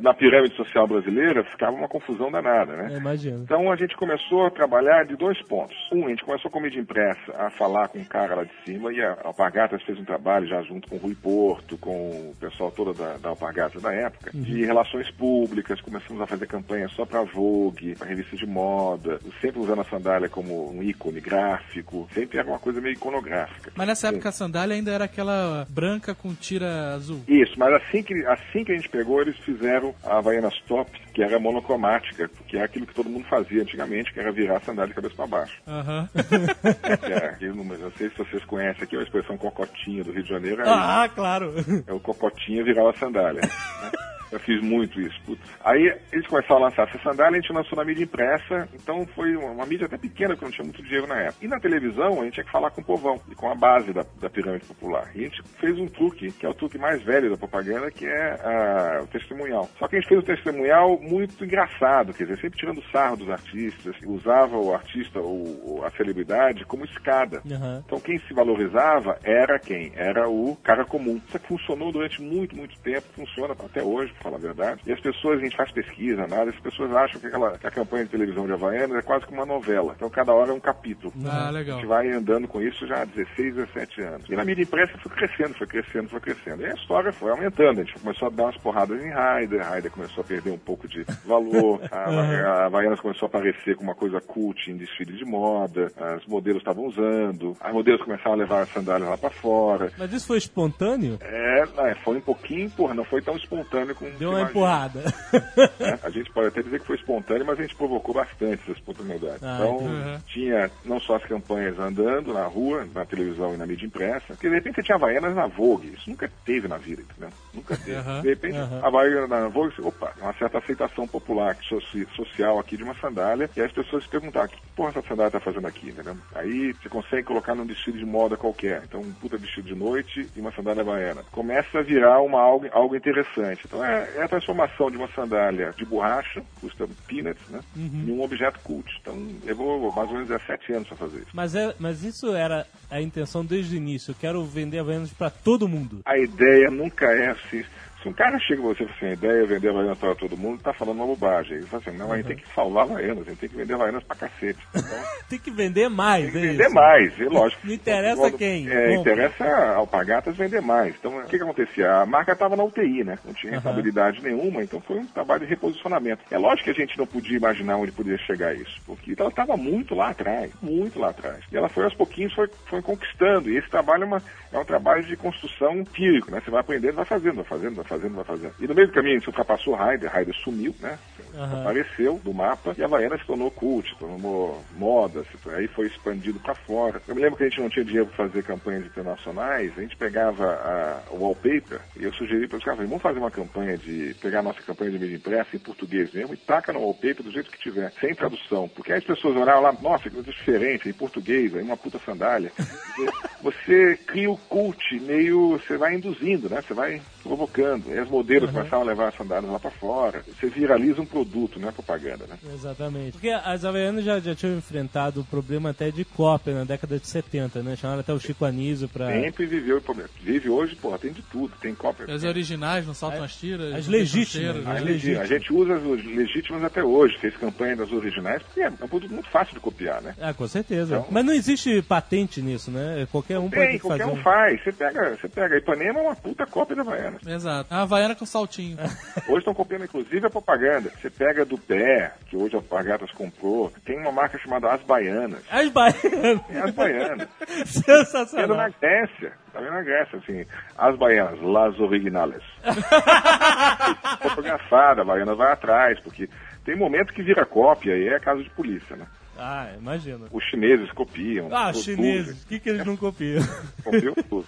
na pirâmide social brasileira ficava uma confusão danada, né? Eu imagino. Então a gente começou a trabalhar de dois pontos. Um, a gente começou com mídia impressa a falar com o cara lá de cima e a Alpargatas fez um trabalho já junto com o Rui Porto, com o pessoal todo da, da Alpargatas da época, de relações públicas. Começamos a fazer campanha só para Vogue, para revistas de moda, sempre usando a sandália como um ícone gráfico. Sempre era uma coisa meio iconográfica. Mas nessa época a sandália ainda era aquela branca com tira azul. Isso, mas assim que, assim que a gente pegou, eles fizeram a Havaianas Top, que era monocromática, que é aquilo que todo mundo fazia antigamente, que era virar a sandália de cabeça para baixo. Que é não sei se vocês conhecem aqui, a expressão cocotinha do Rio de Janeiro, é, Ah, claro. é o cocotinha virar a sandália. né? (laughs) Eu fiz muito isso. putz. Aí eles começaram a lançar essa sandália, a gente lançou na mídia impressa, então foi uma, uma mídia até pequena, porque não tinha muito dinheiro na época. E na televisão, a gente tinha que falar com o povão, e com a base da, da pirâmide popular. E a gente fez um truque, que é o truque mais velho da propaganda, que é ah, o testemunhal. Só que a gente fez o testemunhal muito engraçado, quer dizer, sempre tirando sarro dos artistas, usava o artista ou a celebridade como escada. Aham. Então quem se valorizava era quem? Era o cara comum. Isso funcionou durante muito, muito tempo, funciona até hoje, falar a verdade. E as pessoas, a gente faz pesquisa, nada, as pessoas acham que, aquela, que a campanha de televisão de Havaianas é quase como uma novela. Então cada hora é um capítulo. Ah, A legal. gente vai andando com isso já há 16, 17 anos. E na mídia impressa foi crescendo, foi crescendo, foi crescendo. E a história foi aumentando. A gente começou a dar umas porradas em Raider, Raider começou a perder um pouco de valor, (laughs) a, a Havaianas começou a aparecer como uma coisa cult em desfile de moda, as modelos estavam usando, as modelos começaram a levar as sandálias lá para fora. Mas isso foi espontâneo? É, é, foi um pouquinho, empurra, não foi tão espontâneo como Deu se uma imagina, empurrada. né? A gente pode até dizer que foi espontâneo, mas a gente provocou bastante essa espontaneidade. Ah, então, entendi. tinha não só as campanhas andando na rua, na televisão e na mídia impressa, porque de repente você tinha Havaianas na Vogue. Isso nunca teve na vida, entendeu? Nunca teve. Aham, De repente, aham. a Havaiana na Vogue, opa, uma certa aceitação popular, soci- social aqui de uma sandália, e as pessoas se perguntavam, o que porra essa sandália tá fazendo aqui, entendeu? Aí você consegue colocar num desfile de moda qualquer. Então, um puta vestido de noite e uma sandália havaiana. Começa a virar uma, algo, algo interessante. Então, é, é a transformação de uma sandália de borracha, custa peanuts, né? Em um objeto cult. Então, levou mais ou menos 17 anos para fazer isso. Mas, é, mas isso era a intenção desde o início. Eu quero vender Havaianas pra todo mundo. A ideia nunca é assim. Se um cara chega pra você e fala assim, a ideia é vender Havaianas para todo mundo, tá falando uma bobagem. Ele fala assim, não, a gente tem que salvar Havaianas, a gente tem que vender Havaianas pra cacete. Então, (laughs) Tem que vender mais, tem é que vender isso? mais, é lógico. (laughs) Não interessa Quando- quem É, compra. interessa a Alpagatas vender mais. Então, o que, que acontecia? A marca estava na UTI, né? Não tinha rentabilidade nenhuma, então foi um trabalho de reposicionamento. É lógico que a gente não podia imaginar onde poderia chegar isso, porque ela estava muito lá atrás, muito lá atrás. E ela foi aos pouquinhos, foi, foi conquistando. E esse trabalho é, uma, é um trabalho de construção empírico, né? Você vai aprendendo, vai fazendo, vai fazendo, vai fazendo, vai fazendo. E no meio do caminho gente ultrapassou Raider, Raider sumiu, né? Aham. Apareceu do mapa e a Havaiana se tornou cult, se tornou moda, se- aí foi expandido para fora. Eu me lembro que a gente não tinha dinheiro para fazer campanhas internacionais, a gente pegava a, o wallpaper e eu sugeri para os caras, vamos fazer uma campanha de, pegar a nossa campanha de mídia impressa em português mesmo e taca no wallpaper do jeito que tiver, sem tradução. Porque aí as pessoas olhavam lá, nossa, que coisa diferente, em português, aí uma puta sandália. Você cria o cult meio, você vai induzindo, né? Você vai provocando. E as modelos começaram a levar as sandálias lá para fora. Você viraliza um produto, não é propaganda, né? Exatamente. Porque as Havaianas já, já tinham enfrentado o problema até de cópia na década de 70, né? Chamaram até o Chico Anísio pra... Sempre viveu o problema. Vive hoje, porra, tem de tudo, tem cópia. As originais não saltam As- as tiras. as tem legítimas, fronteira, as né? A gente, a gente usa as legítimas até hoje, fez campanha das originais, porque é um produto muito fácil de copiar, né? Ah, com certeza. Então- Mas não existe patente nisso, né? Qualquer um Tem, pode qualquer fazer. um faz. Você pega, você pega Ipanema é uma puta cópia da Havaiana. Exato. A Havaiana com saltinho. (laughs) Hoje estão copiando inclusive a propaganda. Você pega do pé, que hoje a Pagatas comprou, tem uma marca chamada As Baianas. As baianas. É As Baianas. Vendo Sensacional. na Grécia. Tá vendo na Grécia, assim. As Baianas, Las Originales. (laughs) Fotografada, a Baiana vai atrás, porque tem momento que vira cópia e é caso de polícia, né? Ah, imagina. Os chineses copiam. Ah, chineses. O que, que eles não copiam? (laughs) Copiam tudo.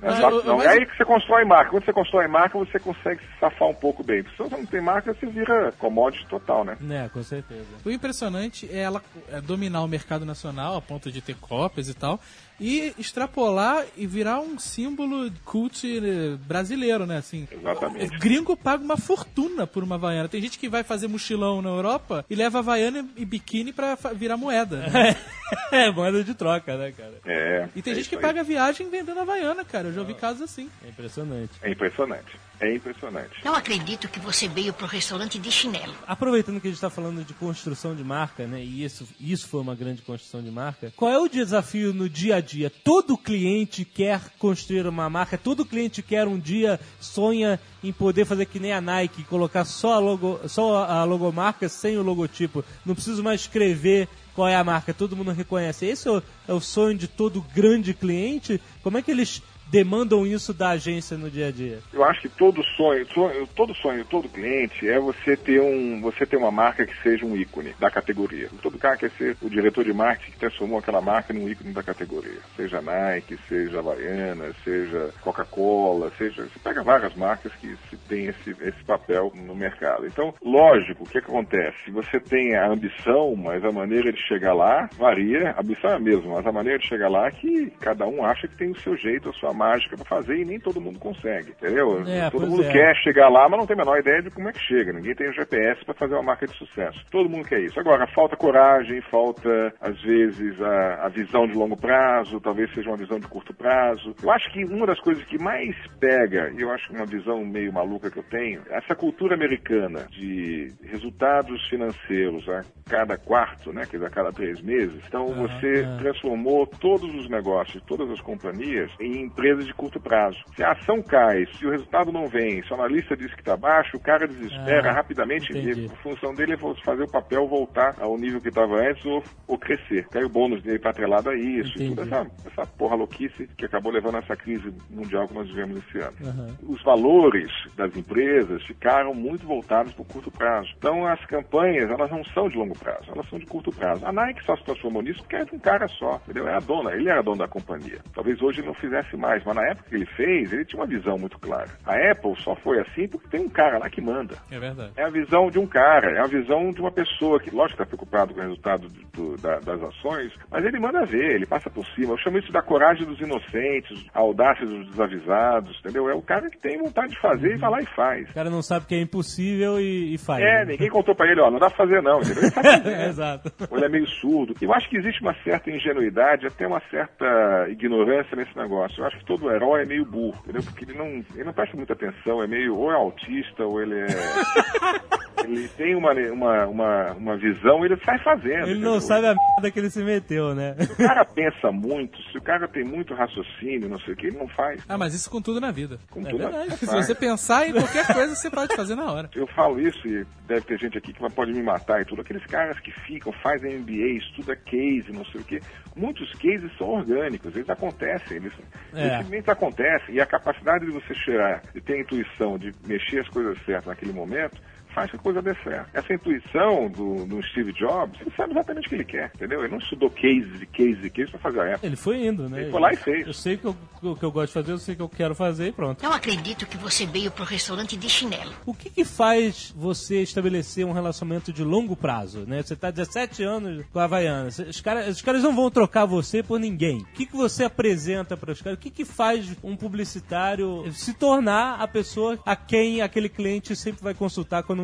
Mas Só eu- que não, mas- É aí que você constrói marca. Quando você constrói marca, você consegue se safar um pouco bem. Se você não tem marca, você vira commodity total, né? né, com certeza. O impressionante é ela é, dominar o mercado nacional a ponto de ter cópias e tal. E extrapolar e virar um símbolo cult eh, brasileiro, né? Assim, Exatamente. gringo paga uma fortuna por uma Havaiana. Tem gente que vai fazer mochilão na Europa e leva Havaiana e biquíni pra virar moeda. né? (laughs) É, moeda de troca, né, cara? É. E tem é gente que aí. paga viagem vendendo Havaiana, cara. Eu já ouvi casos assim. É impressionante. É impressionante. É impressionante. Não acredito que você veio pro restaurante de chinelo. Aproveitando que a gente está falando de construção de marca, né? E isso, isso foi uma grande construção de marca. Qual é o desafio no dia a dia? Todo cliente quer construir uma marca, todo cliente quer um dia sonha em poder fazer que nem a Nike, colocar só a, logo, só a logomarca sem o logotipo. Não preciso mais escrever qual é a marca, todo mundo reconhece. Esse é o, é o sonho de todo grande cliente. Como é que eles demandam isso da agência no dia a dia? Eu acho que todo sonho, sonho- todo sonho, todo cliente é você ter um, você ter uma marca que seja um ícone da categoria. Todo cara quer ser o diretor de marketing que transformou aquela marca num ícone da categoria. Seja Nike, seja Havaiana, seja Coca-Cola, seja, você pega várias marcas que tem esse, esse papel no mercado. Então, lógico, o que acontece? Você tem a ambição, mas a maneira de chegar lá varia. A ambição é a mesma, mas a maneira de chegar lá é que cada um acha que tem o seu jeito, a sua mágica para fazer e nem todo mundo consegue, entendeu? É, todo mundo é. quer chegar lá, mas não tem a menor ideia de como é que chega. Ninguém tem o GPS para fazer uma marca de sucesso. Todo mundo quer isso. Agora, falta coragem, falta, às vezes, a, a visão de longo prazo, talvez seja uma visão de curto prazo. Eu acho que uma das coisas que mais pega, e eu acho que uma visão meio maluca que eu tenho, é essa cultura americana de resultados financeiros a cada quarto, né, quer dizer, a cada três meses. Então, você transformou todos os negócios, todas as companhias, em empresas de curto prazo. Se a ação cai, se o resultado não vem, se o analista diz que está baixo, o cara desespera Ah, rapidamente. E a função dele é fazer o papel voltar ao nível que estava antes ou, ou crescer. Cai o bônus dele está atrelado a isso. E Entendi. toda essa, essa porra louquice que acabou levando a essa crise mundial que nós vivemos esse ano. Uhum. Os valores das empresas ficaram muito voltados para o curto prazo. Então, as campanhas, elas não são de longo prazo, elas são de curto prazo. A Nike só se transformou nisso porque era de um cara só, entendeu? É a dona, ele era dono da companhia. Talvez hoje ele não fizesse mais, mas na época que ele fez, ele tinha uma visão muito clara. A Apple só foi assim porque tem um cara lá que manda. É verdade. É a visão de um cara, é a visão de uma pessoa que, lógico, está preocupado com o resultado do- do- da- das ações, mas ele manda ver, ele passa por cima. Eu chamo isso da coragem dos inocentes, a audácia dos desavisados, entendeu? É o cara que tem vontade de fazer e vai lá e faz. O cara não sabe que é impossível e, e faz. É, né? ninguém contou pra ele, ó, não dá pra fazer não, entendeu? Ele (laughs) faz É, Exato. ou ele é meio surdo. Eu acho que existe uma certa ingenuidade, até uma certa ignorância nesse negócio. Eu acho que todo herói é meio burro, entendeu? Porque ele não, ele não presta muita atenção, é meio, ou é autista, ou ele é... (laughs) ele tem uma, uma, uma, uma visão, ele sai fazendo. Ele não entendeu? sabe a merda que ele se meteu, né? Se o cara pensa muito, se o cara tem muito raciocínio, não sei o que, ele não faz. Ah, mas isso com tudo na vida. Com É tudo, verdade. não Se você pensar em qualquer coisa, você pode fazer na hora. Eu falo isso e deve ter gente aqui que pode me matar e tudo. Aqueles caras que ficam, fazem MBA, estuda case, não sei o quê. Muitos cases são orgânicos, eles acontecem, eles, É. eles simplesmente acontecem. E a capacidade de você cheirar, de ter a intuição de mexer as coisas certas naquele momento, faz que a coisa dê certo. Essa intuição do, do Steve Jobs, ele sabe exatamente o que ele quer, entendeu? Ele não estudou cases e cases e cases para fazer a Apple. Ele foi indo, né? Ele foi lá e fez. Eu sei que eu- o que eu gosto de fazer, eu sei que eu quero fazer e pronto. Não acredito que você veio pro restaurante de chinelo. O que, que faz você estabelecer um relacionamento de longo prazo, né? Você tá 17 anos com a Havaiana. Os caras, os caras não vão trocar você por ninguém. O que, que você apresenta para os caras? O que, que faz um publicitário se tornar a pessoa a quem aquele cliente sempre vai consultar quando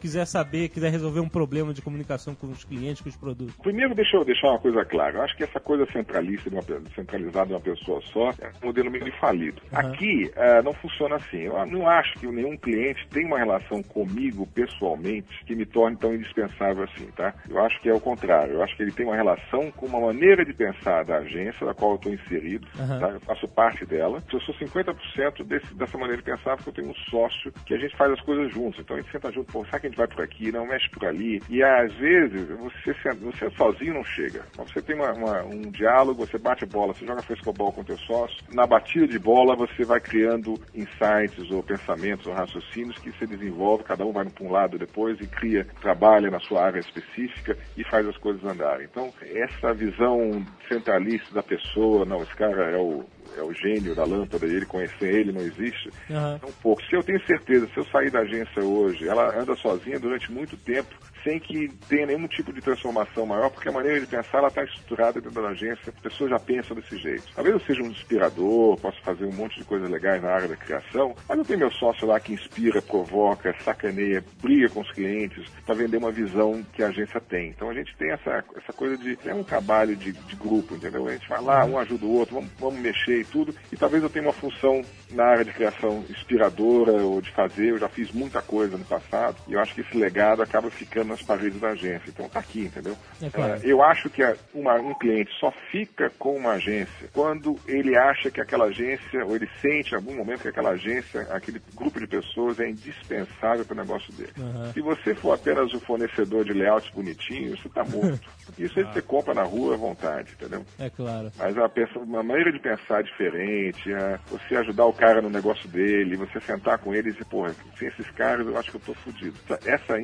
quiser saber, quiser resolver um problema de comunicação com os clientes, com os produtos? Primeiro, deixa eu deixar uma coisa clara. Eu acho que essa coisa centralista, de uma, centralizada de uma pessoa só, é um modelo meio falido. Aqui, eh, não funciona assim. Eu não acho que nenhum cliente tem uma relação comigo, pessoalmente, que me torne tão indispensável assim, tá? Eu acho que é o contrário. Eu acho que ele tem uma relação com uma maneira de pensar da agência, da qual eu estou inserido, tá? Eu faço parte dela. Eu sou 50% desse, dessa maneira de pensar porque eu tenho um sócio que a gente faz as coisas juntos. Então, a gente senta junto, pô, sabe que gente vai por aqui, não mexe por ali. E às vezes você, você sozinho não chega. Você tem uma, uma, um diálogo, você bate bola, você joga frescobol com o teu sócio. Na batida de bola você vai criando insights ou pensamentos ou raciocínios que se desenvolve, cada um vai para um lado depois e cria, trabalha na sua área específica e faz as coisas andarem. Então, essa visão centralista da pessoa, não, esse cara é o é o gênio da lâmpada e ele conhecer ele não existe. Uhum. É um pouco. Se eu tenho certeza, se eu sair da agência hoje, ela anda sozinha durante muito tempo, sem que tenha nenhum tipo de transformação maior, porque a maneira de pensar ela está estruturada dentro da agência, a pessoa já pensa desse jeito. Talvez eu seja um inspirador, possa fazer um monte de coisas legais na área da criação, mas eu tenho meu sócio lá que inspira, provoca, sacaneia, briga com os clientes para vender uma visão que a agência tem. Então a gente tem essa, essa coisa de. É um trabalho de, de grupo, entendeu? A gente vai lá, um ajuda o outro, vamos, vamos mexer e tudo. E talvez eu tenha uma função na área de criação inspiradora ou de fazer. Eu já fiz muita coisa no passado e eu acho que esse legado acaba ficando nas paredes da agência. Então tá aqui, entendeu? É claro. eu acho que a- uma- um cliente só fica com uma agência quando ele acha que aquela agência, ou ele sente em algum momento que aquela agência, aquele grupo de pessoas é indispensável para o negócio dele. Uhum. Se você for apenas o fornecedor de layouts bonitinhos, você tá morto. (laughs) Isso aí você compra na rua à vontade, entendeu? É claro. Mas a, uma maneira de pensar diferente, é você ajudar o cara no negócio dele, você sentar com ele e dizer, porra, sem esses caras eu acho que eu tô fudido. Essa- Essa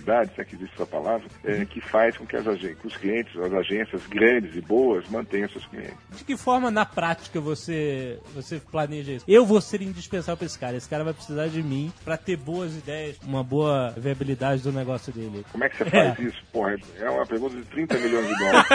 se é que existe essa palavra, é que faz com que, as que os clientes, as agências grandes e boas mantenham seus clientes. De que forma, na prática, você, você planeja isso? Eu vou ser indispensável pra esse cara. Esse cara vai precisar de mim pra ter boas ideias, uma boa viabilidade do negócio dele. Como é que você faz isso? Porra, é uma pergunta de 30 milhões de dólares.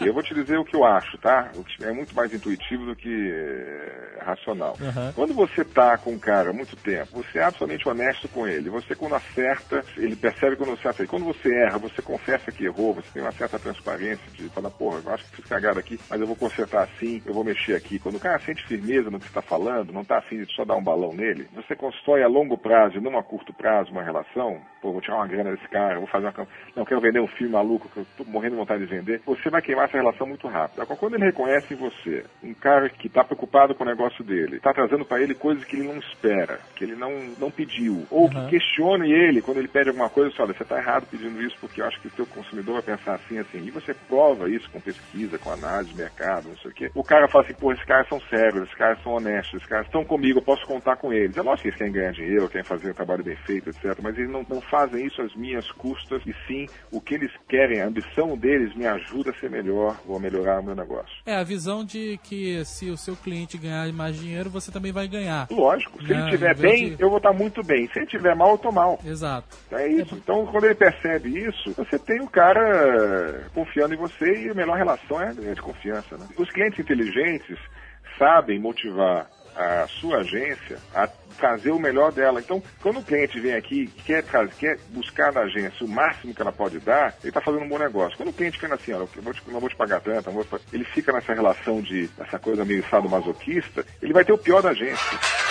(laughs) Eu vou te dizer o que eu acho, tá? O que É muito mais intuitivo do que é, racional. Aham. Quando você tá com um cara há muito tempo, você é absolutamente honesto com ele. Você quando acerta, ele percebe quando você acerta. Quando você erra, você confessa que errou, você tem uma certa transparência de falar, porra, eu acho que fiz cagada aqui, mas eu vou consertar assim, eu vou mexer aqui. Quando o cara sente firmeza no que está falando, não tá afim de só dar um balão nele, você constrói a longo prazo e não a curto prazo uma relação, pô, vou tirar uma grana desse cara, vou fazer uma não quero vender um filme maluco que eu tô morrendo de vontade de vender, você vai queimar essa relação muito rápido. Agora, quando ele reconhece em você um cara que está preocupado com o negócio dele, está trazendo para ele coisas que ele não espera, que ele não, não pediu, ou Uhum. que questione ele quando ele pede alguma coisa, você olha, você está errado pedindo isso porque eu acho que o seu consumidor vai pensar assim, assim, e você prova isso com pesquisa, com análise de mercado, não sei o quê. O cara fala assim, pô, esses caras são sérios, esses caras são honestos, esses caras estão comigo, eu posso contar com eles. É lógico que eles querem ganhar dinheiro, querem fazer um trabalho bem feito, etc. Mas eles não, não fazem isso às minhas custas, e sim o que eles querem, a ambição deles me ajuda a ser melhor, ou a melhorar o meu negócio. É a visão de que se o seu cliente ganhar mais dinheiro, você também vai ganhar. Lógico, se Não, ele estiver vez bem, de- eu vou estar muito bem. Se ele estiver mal, eu estou mal. Exato. É isso. Então, quando ele percebe isso, você tem o cara confiando em você e a melhor relação é a de confiança. Né? Os clientes inteligentes sabem motivar a sua agência a trazer o melhor dela. Então, quando o cliente vem aqui e quer, quer buscar na agência o máximo que ela pode dar, ele está fazendo um bom negócio. Quando o cliente fica assim, olha, eu vou te- não vou te pagar tanto, ele fica nessa relação de, essa coisa meio sadomasoquista, ele vai ter o pior da agência.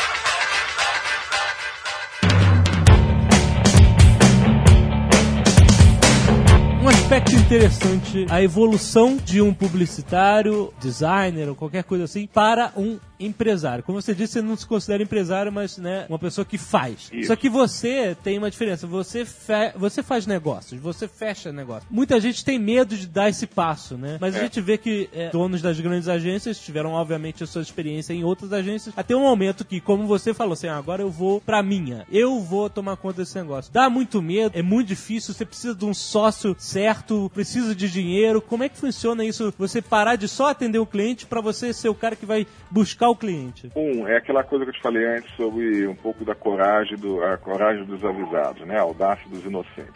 Um aspecto interessante, a evolução de um publicitário, designer ou qualquer coisa assim, para um empresário. Como você disse, você não se considera empresário, mas né, uma pessoa que faz. Isso. Só que você tem uma diferença. Você, você faz negócios, você fecha negócios. Muita gente tem medo de dar esse passo, né? Mas a É. gente vê que é, donos das grandes agências tiveram, obviamente, a sua experiência em outras agências. Até um momento que, como você falou, assim, "Ah, agora eu vou pra minha. Eu vou tomar conta desse negócio. Dá muito medo, é muito difícil, você precisa de um sócio certo, precisa de dinheiro. Como é que funciona isso? Você parar de só atender o cliente pra você ser o cara que vai buscar o cliente. Um, é aquela coisa que eu te falei antes sobre um pouco da coragem, do, a coragem dos avisados, né? A audácia dos inocentes.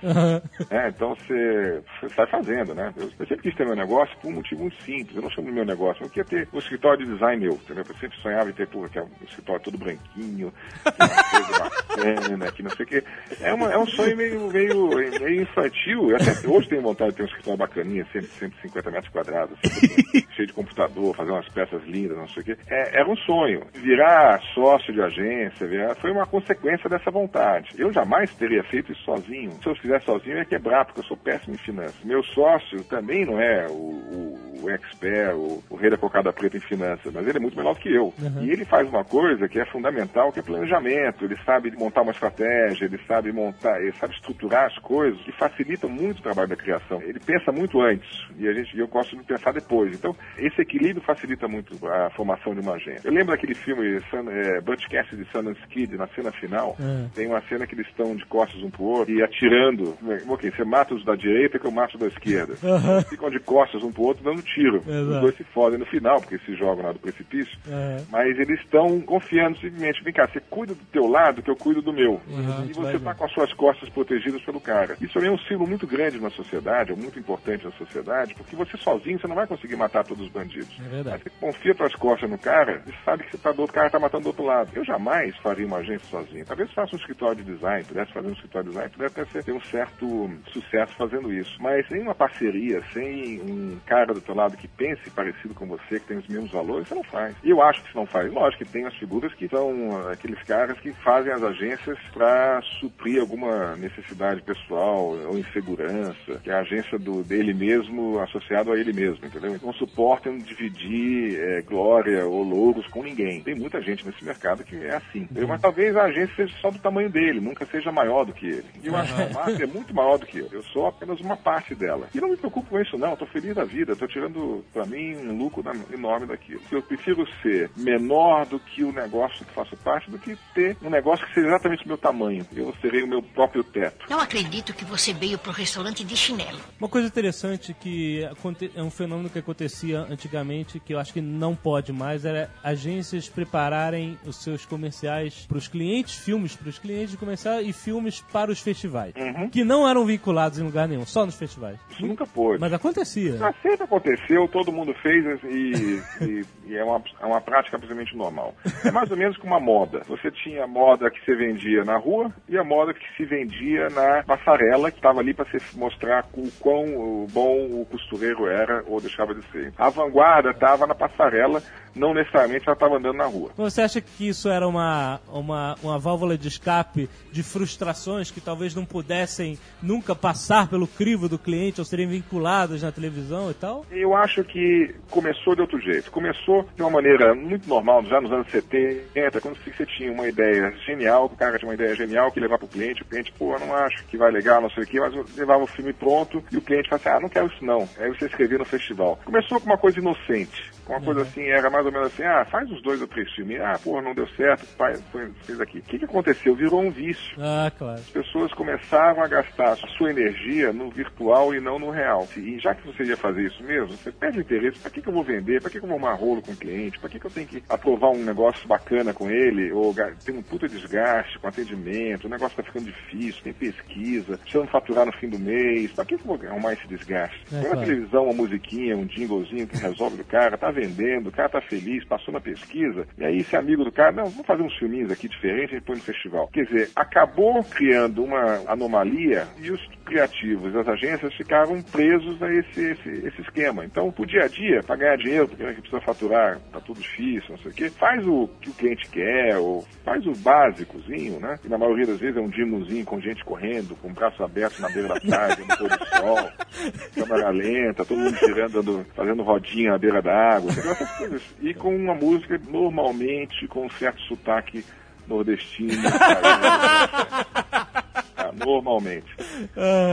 É, então você, você sai fazendo, né? Eu, eu sempre quis ter meu negócio por um motivo muito simples. Eu não chamo de meu negócio, eu queria ter um escritório de design meu, entendeu? Eu sempre sonhava em ter, pô, que é um escritório todo branquinho, que é uma coisa bacana, que não sei o quê. É, uma, é um sonho meio, meio, meio infantil. Eu até hoje tenho vontade de ter um escritório bacaninha, 100, 150 metros quadrados, assim, (laughs) cheio de computador, fazer umas peças lindas, não sei o quê. É, era um sonho. Virar sócio de agência, virar, foi uma consequência dessa vontade. Eu jamais teria feito isso sozinho. Se eu fizesse sozinho, eu ia quebrar, porque eu sou péssimo em finanças. Meu sócio também não é o, o- o expert, o, o rei da cocada preta em finanças, mas ele é muito melhor do que eu. E ele faz uma coisa que é fundamental, que é planejamento. Ele sabe montar uma estratégia, ele sabe montar, ele sabe estruturar as coisas, que facilita muito o trabalho da criação. Ele pensa muito antes e a gente, eu gosto de pensar depois. Então, esse equilíbrio facilita muito a formação de uma agência. Eu lembro daquele filme Sun, é, Butch Cassidy e Sundance Kid, na cena final, tem uma cena que eles estão de costas um pro outro e atirando. Ok, você mata os da direita que eu mato os da esquerda. (laughs) Ficam de costas um pro outro dando tiro. Exato. Os dois se fodem no final, porque se jogam lá do precipício. Uhum. Mas eles estão confiando simplesmente, vem cá, você cuida do teu lado que eu cuido do meu. Uhum, e você tá com as suas costas protegidas pelo cara. Isso é um símbolo muito grande na sociedade, é muito importante na sociedade, porque você sozinho você não vai conseguir matar todos os bandidos. É verdade. Mas você confia tuas costas no cara e sabe que você tá do outro cara tá matando do outro lado. Eu jamais faria uma agência sozinho. Talvez faça um escritório de design, pudesse fazer um escritório de design, pudesse até ter um certo sucesso fazendo isso. Mas sem uma parceria, sem um cara do teu lado que pense parecido com você, que tem os mesmos valores, você não faz. E eu acho que você não faz. Lógico que tem as figuras que são aqueles caras que fazem as agências para suprir alguma necessidade pessoal ou insegurança, que a agência do, dele mesmo associado a ele mesmo, entendeu? Não suportam dividir eh, glória ou louros com ninguém. Tem muita gente nesse mercado que é assim. entendeu? Mas talvez a agência seja só do tamanho dele, nunca seja maior do que ele. E eu acho que a marca é muito maior do que eu. Eu sou apenas uma parte dela. E não me preocupo com isso, não. Eu tô feliz da vida. Tô tirando, pra mim, um lucro enorme daquilo. Eu prefiro ser menor do que o negócio que faço parte do que ter um negócio que seja exatamente o meu tamanho. Eu serei o meu próprio teto. Não acredito que você veio pro restaurante de chinelo. Uma coisa interessante que é um fenômeno que acontecia antigamente, que eu acho que não pode mais, era agências prepararem os seus comerciais para os clientes, filmes para os clientes comerciais e filmes para os festivais. Que não eram vinculados em lugar nenhum, só nos festivais. Isso nunca pôde. Mas acontecia. Mas sempre aconteceu, todo mundo fez e, (laughs) e- e é, uma, é uma prática absolutamente normal. É mais ou menos como uma moda. Você tinha a moda que se vendia na rua e a moda que se vendia na passarela, que estava ali para mostrar o quão o bom o costureiro era ou deixava de ser. A vanguarda estava na passarela, não necessariamente ela estava andando na rua. Você acha que isso era uma, uma, uma válvula de escape de frustrações que talvez não pudessem nunca passar pelo crivo do cliente ou serem vinculadas na televisão e tal? Eu acho que começou de outro jeito. Começou de uma maneira muito normal, já nos anos 70, quando você tinha uma ideia genial, o cara tinha uma ideia genial que levar pro cliente, o cliente, pô, eu não acho que vai legal, não sei o quê, mas eu levava o filme pronto e o cliente fala assim, ah, não quero isso não. Aí você escrevia no festival. Começou com uma coisa inocente. Uma coisa assim, era mais ou menos assim, ah, faz os dois ou três filmes. Ah, pô, não deu certo, faz, foi- fez aqui. O que, que aconteceu? Virou um vício. Ah, claro. As pessoas começavam a gastar a sua energia no virtual e não no real. E já que você ia fazer isso mesmo, você perde o interesse. Para que, que eu vou vender? Para que, que eu vou arrumar rolo com o cliente? Para que, que eu tenho que aprovar um negócio bacana com ele? Ou tem um puta desgaste com atendimento, o negócio tá ficando difícil, tem pesquisa, precisando faturar no fim do mês. Para que, que eu vou arrumar esse desgaste? É, Põe na televisão uma musiquinha, um jinglezinho que resolve do cara, tá vendendo, o cara tá feliz, passou na pesquisa, e aí esse amigo do cara, não, vamos fazer uns filminhos aqui diferentes e põe no festival. Quer dizer, acabou criando uma anomalia e os criativos das agências ficaram presos a esse, esse, esse esquema. Então, pro dia a dia, para ganhar dinheiro, porque a gente precisa faturar, tá tudo difícil, não sei o quê, faz o que o cliente quer, ou faz o básicozinho, né? E na maioria das vezes é um dimozinho com gente correndo, com braços abertos na beira da tarde, no pôr do sol, (laughs) câmera lenta, todo mundo girando, fazendo rodinha na beira da água, coisas. E com uma música normalmente com um certo sotaque nordestino. (laughs) Ah, normalmente.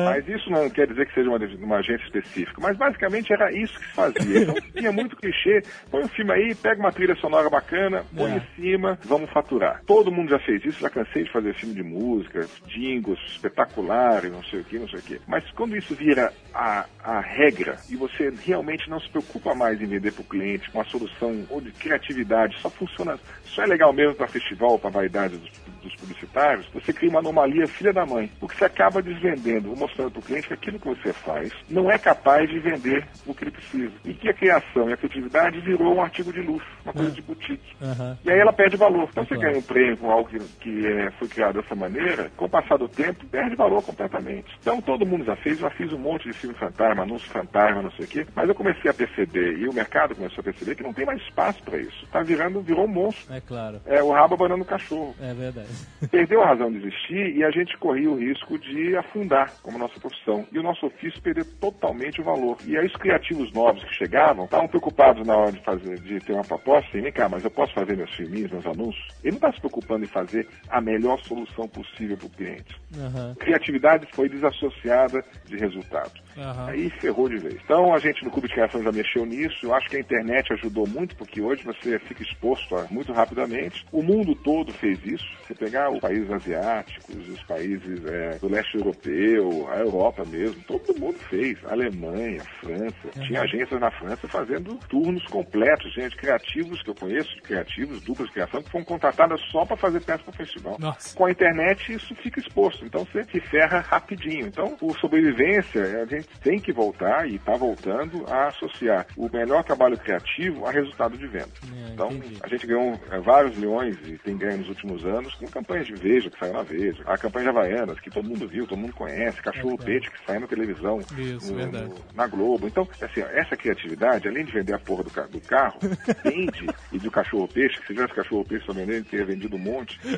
Mas isso não quer dizer que seja uma, uma agência específica. Mas basicamente era isso que se fazia. Então tinha muito clichê. Põe um filme aí, pega uma trilha sonora bacana, põe É. em cima, vamos faturar. Todo mundo já fez isso, já cansei de fazer filme de música, jingles espetaculares, não sei o que, não sei o que. Mas quando isso vira a, a regra e você realmente não se preocupa mais em vender para o cliente uma solução ou de criatividade, só funciona, só é legal mesmo para festival, para vaidade dos, dos publicitários, você cria uma anomalia filha da mãe. Porque você acaba desvendendo, ou mostrando para o cliente que aquilo que você faz não é capaz de vender o que ele precisa. E que a criação e a criatividade virou um artigo de luxo, uma coisa de boutique. Aham. E aí ela perde valor. Então você Claro. ganha um prêmio com algo que, que é, foi criado dessa maneira, com o passar do tempo, perde valor completamente. Então todo mundo já fez, já fiz um monte de filme fantasma, anúncio fantasma, não sei o quê, mas eu comecei a perceber, e o mercado começou a perceber que não tem mais espaço para isso. Tá virando, virou um monstro. É claro. É o rabo abanando o cachorro. É verdade. Perdeu a razão de existir e a gente corria o risco de afundar como nossa profissão e o nosso ofício perder totalmente o valor. E aí os criativos novos que chegavam estavam preocupados na hora de fazer, de ter uma proposta, e vem cá, mas eu posso fazer meus filminhos, meus anúncios? Ele não está se preocupando em fazer a melhor solução possível para o cliente. Aham. Criatividade foi desassociada de resultado. Aham. Aí ferrou de vez. Então a gente no Clube de Criação já mexeu nisso. Eu acho que a internet ajudou muito, porque hoje você fica exposto a, muito rapidamente. O mundo todo fez isso. Você pegar os países asiáticos, os países é, do leste europeu, a Europa mesmo, todo mundo fez. Alemanha, França. Tinha agências na França fazendo turnos completos, gente, criativos que eu conheço, criativos, duplas de criação, que foram contratadas só para fazer peça para o festival. Nossa. Com a internet isso fica exposto, então você se ferra rapidinho. Então, por sobrevivência, a gente tem que voltar e está voltando a associar o melhor trabalho criativo a resultado de venda. É, então, entendi. a gente ganhou é, vários milhões e tem ganho nos últimos anos com campanhas de Veja, que saiu na Veja, a campanha de Havaianas, que todo mundo viu, todo mundo conhece, Cachorro É. Peixe, que sai na televisão, Isso, no- no- na Globo. Então, assim, ó, essa criatividade, além de vender a porra do, do carro, (laughs) vende, e do Cachorro Peixe, que se tivesse Cachorro Peixe pra vender, ele teria vendido um monte. (laughs)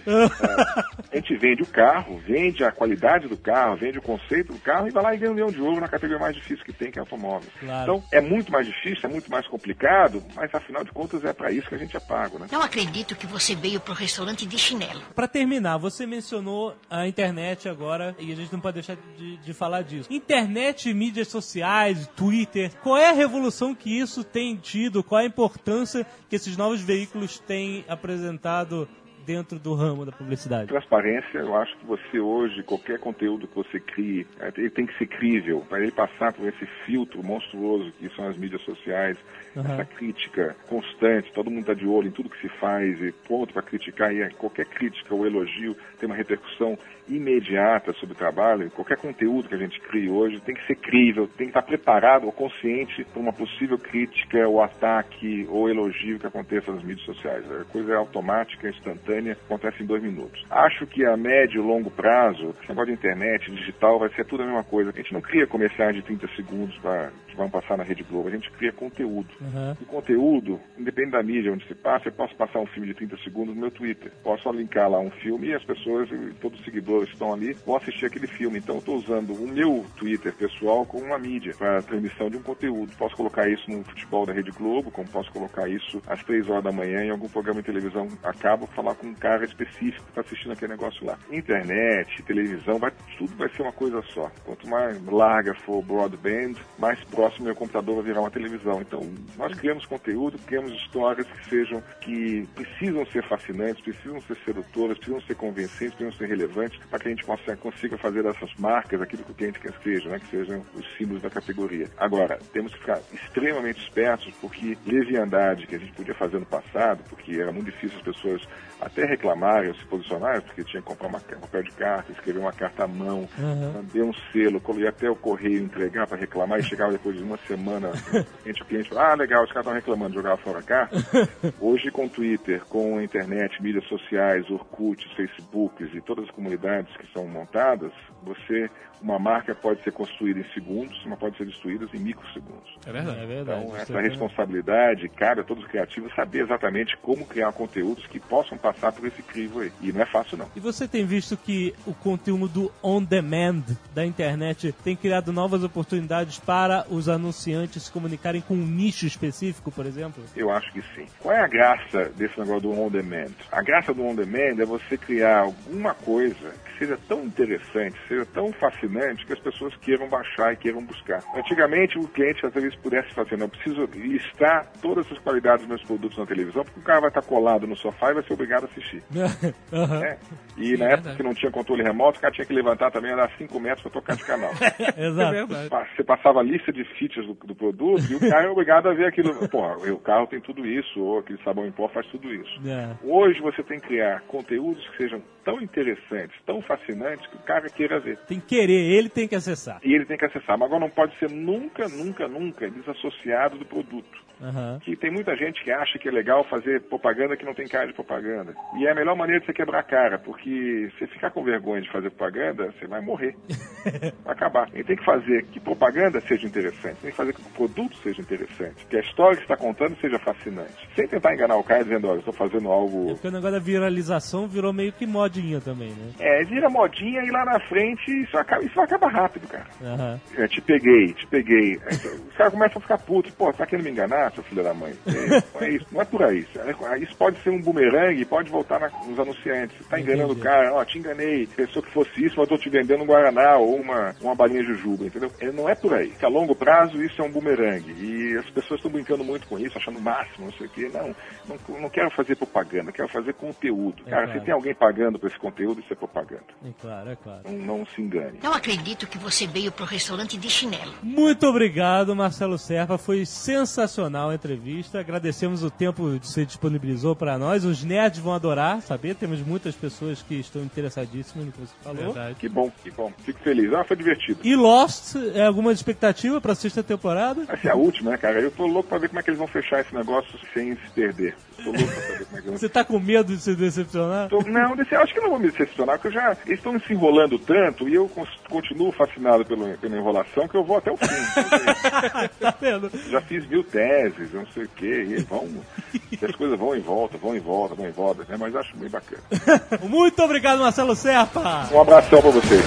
É, a gente vende o carro, vende a qualidade do carro, vende o conceito do carro e vai lá e ganha um milhão de ouro na categoria mais difícil que tem, que é automóvel. Claro. Então, é muito mais difícil, é muito mais complicado, mas afinal de contas é para isso que a gente é pago, né? Não acredito que você veio pro restaurante de chinelo. Pra terminar, você mencionou a internet agora e a gente não pode deixar de, de falar disso. Internet, mídias sociais, Twitter, qual é a revolução que isso tem tido? Qual é a importância que esses novos veículos têm apresentado dentro do ramo da publicidade? Transparência, eu acho que você hoje, qualquer conteúdo que você crie, ele tem que ser crível, para ele passar por esse filtro monstruoso que são as mídias sociais, Aham. essa crítica constante, todo mundo está de olho em tudo que se faz e pronto para criticar, e qualquer crítica ou elogio tem uma repercussão imediata sobre o trabalho, qualquer conteúdo que a gente crie hoje tem que ser crível, tem que estar preparado ou consciente para uma possível crítica ou ataque ou elogio que aconteça nas mídias sociais. A coisa é automática, instantânea, acontece em dois minutos. Acho que a médio e longo prazo, esse negócio de internet, digital, vai ser tudo a mesma coisa. A gente não cria comerciais de 30 segundos pra, que vão passar na Rede Globo, a gente cria conteúdo. Aham. O conteúdo, independente da mídia onde se passa, eu posso passar um filme de 30 segundos no meu Twitter. Posso linkar lá um filme e as pessoas, todos os seguidores que estão ali, vão assistir aquele filme. Então eu estou usando o meu Twitter pessoal como uma mídia para transmissão de um conteúdo. Posso colocar isso no futebol da Rede Globo, como posso colocar isso às 3 horas da manhã em algum programa de televisão. Acabo falar com um cara específico que está assistindo aquele negócio lá. Internet, televisão, vai, tudo vai ser uma coisa só. Quanto mais larga for o broadband, mais próximo meu computador vai virar uma televisão. Então, nós criamos conteúdo, criamos histórias que sejam, que precisam ser fascinantes, precisam ser sedutoras, precisam ser convincentes, precisam ser relevantes, para que a gente possa, consiga fazer dessas marcas aquilo que o cliente quer que seja, né? que sejam os símbolos da categoria. Agora, temos que ficar extremamente espertos, porque leviandade que a gente podia fazer no passado, porque era muito difícil as pessoas até reclamarem se posicionarem, porque tinha que comprar uma, um papel de carta, escrever uma carta à mão, mandar um selo, ir até o correio entregar para reclamar e chegava depois de uma semana, gente, (laughs) o cliente falava, ah, legal, os caras estão reclamando, jogava fora a carta. (laughs) Hoje, com Twitter, com a internet, mídias sociais, Orkut, Facebooks e todas as comunidades que são montadas, você, uma marca pode ser construída em segundos, mas pode ser destruída em microsegundos. É verdade. É verdade. Então, essa é responsabilidade cabe a todos os criativos saber exatamente como criar conteúdos que possam passar por esse crivo aí. E não é fácil, não. E você tem visto que o conteúdo on demand da internet tem criado novas oportunidades para os anunciantes se comunicarem com um nicho específico, por exemplo? Eu acho que sim. Qual é a graça desse negócio do on demand? A graça do on demand é você criar alguma coisa que seja tão interessante, seja tão fascinante que as pessoas queiram baixar e queiram buscar. Antigamente o cliente às vezes pudesse fazer, não, eu preciso listar todas as qualidades dos meus produtos na televisão, porque o cara vai estar colado no sofá e vai ser obrigado a assistir. (laughs) Né? E Sim, na é época verdade. que não tinha controle remoto, o cara tinha que levantar também, andar 5 metros para tocar de canal. (laughs) É Exato. verdade. Pa- Você passava a lista de features do, do produto e o cara é obrigado a ver aquilo. Porra, o carro tem tudo isso, ou aquele sabão em pó faz tudo isso. É. Hoje você tem que criar conteúdos que sejam tão interessantes, tão fascinantes, que o cara queira ver. Tem que querer, ele tem que acessar. E ele tem que acessar. Mas agora não pode ser nunca, nunca, nunca desassociado do produto. Aham. Que tem muita gente que acha que é legal fazer propaganda que não tem cara de propaganda. E é a melhor maneira de você quebrar a cara, porque se ficar com vergonha de fazer propaganda, você vai morrer. (laughs) Vai acabar. E tem que fazer que propaganda seja interessante, tem que fazer que o produto seja interessante, que a história que você está contando seja fascinante. Sem tentar enganar o cara dizendo, olha, eu estou fazendo É algo. porque o negócio da viralização virou meio que modinha também, né? É, vira modinha e lá na frente isso acaba, isso acaba rápido, cara. É, te peguei, te peguei. Aí, Os caras começam a ficar putos. Pô, tá querendo me enganar, seu filho da mãe? É, não é isso, não é por aí. É, Isso pode ser um bumerangue e pode voltar na- nos anunciantes. Você tá enganando o cara, ó, te enganei. Pensou que fosse isso, mas eu tô te vendendo um Guaraná ou uma, uma balinha jujuba, entendeu? É, não é por aí. A longo prazo isso é um bumerangue. E as pessoas estão brincando muito com isso, achando o máximo, não sei o quê. Não, não, não quero fazer propaganda, quero fazer conteúdo. É Cara, claro. se tem alguém pagando por esse conteúdo, isso é propaganda. É claro, é claro. Não, não se engane. Não acredito que você veio pro restaurante de chinelo. Muito obrigado, Marcelo Serpa. Foi sensacional a entrevista. Agradecemos o tempo que você disponibilizou para nós. Os nerds vão adorar saber. Temos muitas pessoas que estão interessadíssimas no que você falou. Verdade. Que bom, que bom. Fico feliz. Ah, foi divertido. E Lost, é alguma expectativa para a sexta temporada? Vai ser a última, né, cara? Eu tô louco pra ver como é que eles vão fechar esse negócio sem se perder. Tô louco pra saber como é que eles Você tá com medo de se decepcionar? Tô- Não, desse, acho que não vou me decepcionar, porque eu já, eles estão se enrolando tanto e eu continuo fascinado pelo, pela enrolação que eu vou até o fim. (laughs) tá vendo? já fiz mil teses, não sei o quê, e vão, (laughs) e as coisas vão em volta, vão em volta, vão em volta, né? Mas acho bem bacana. (laughs) Muito obrigado, Marcelo Serpa. Um abração pra vocês.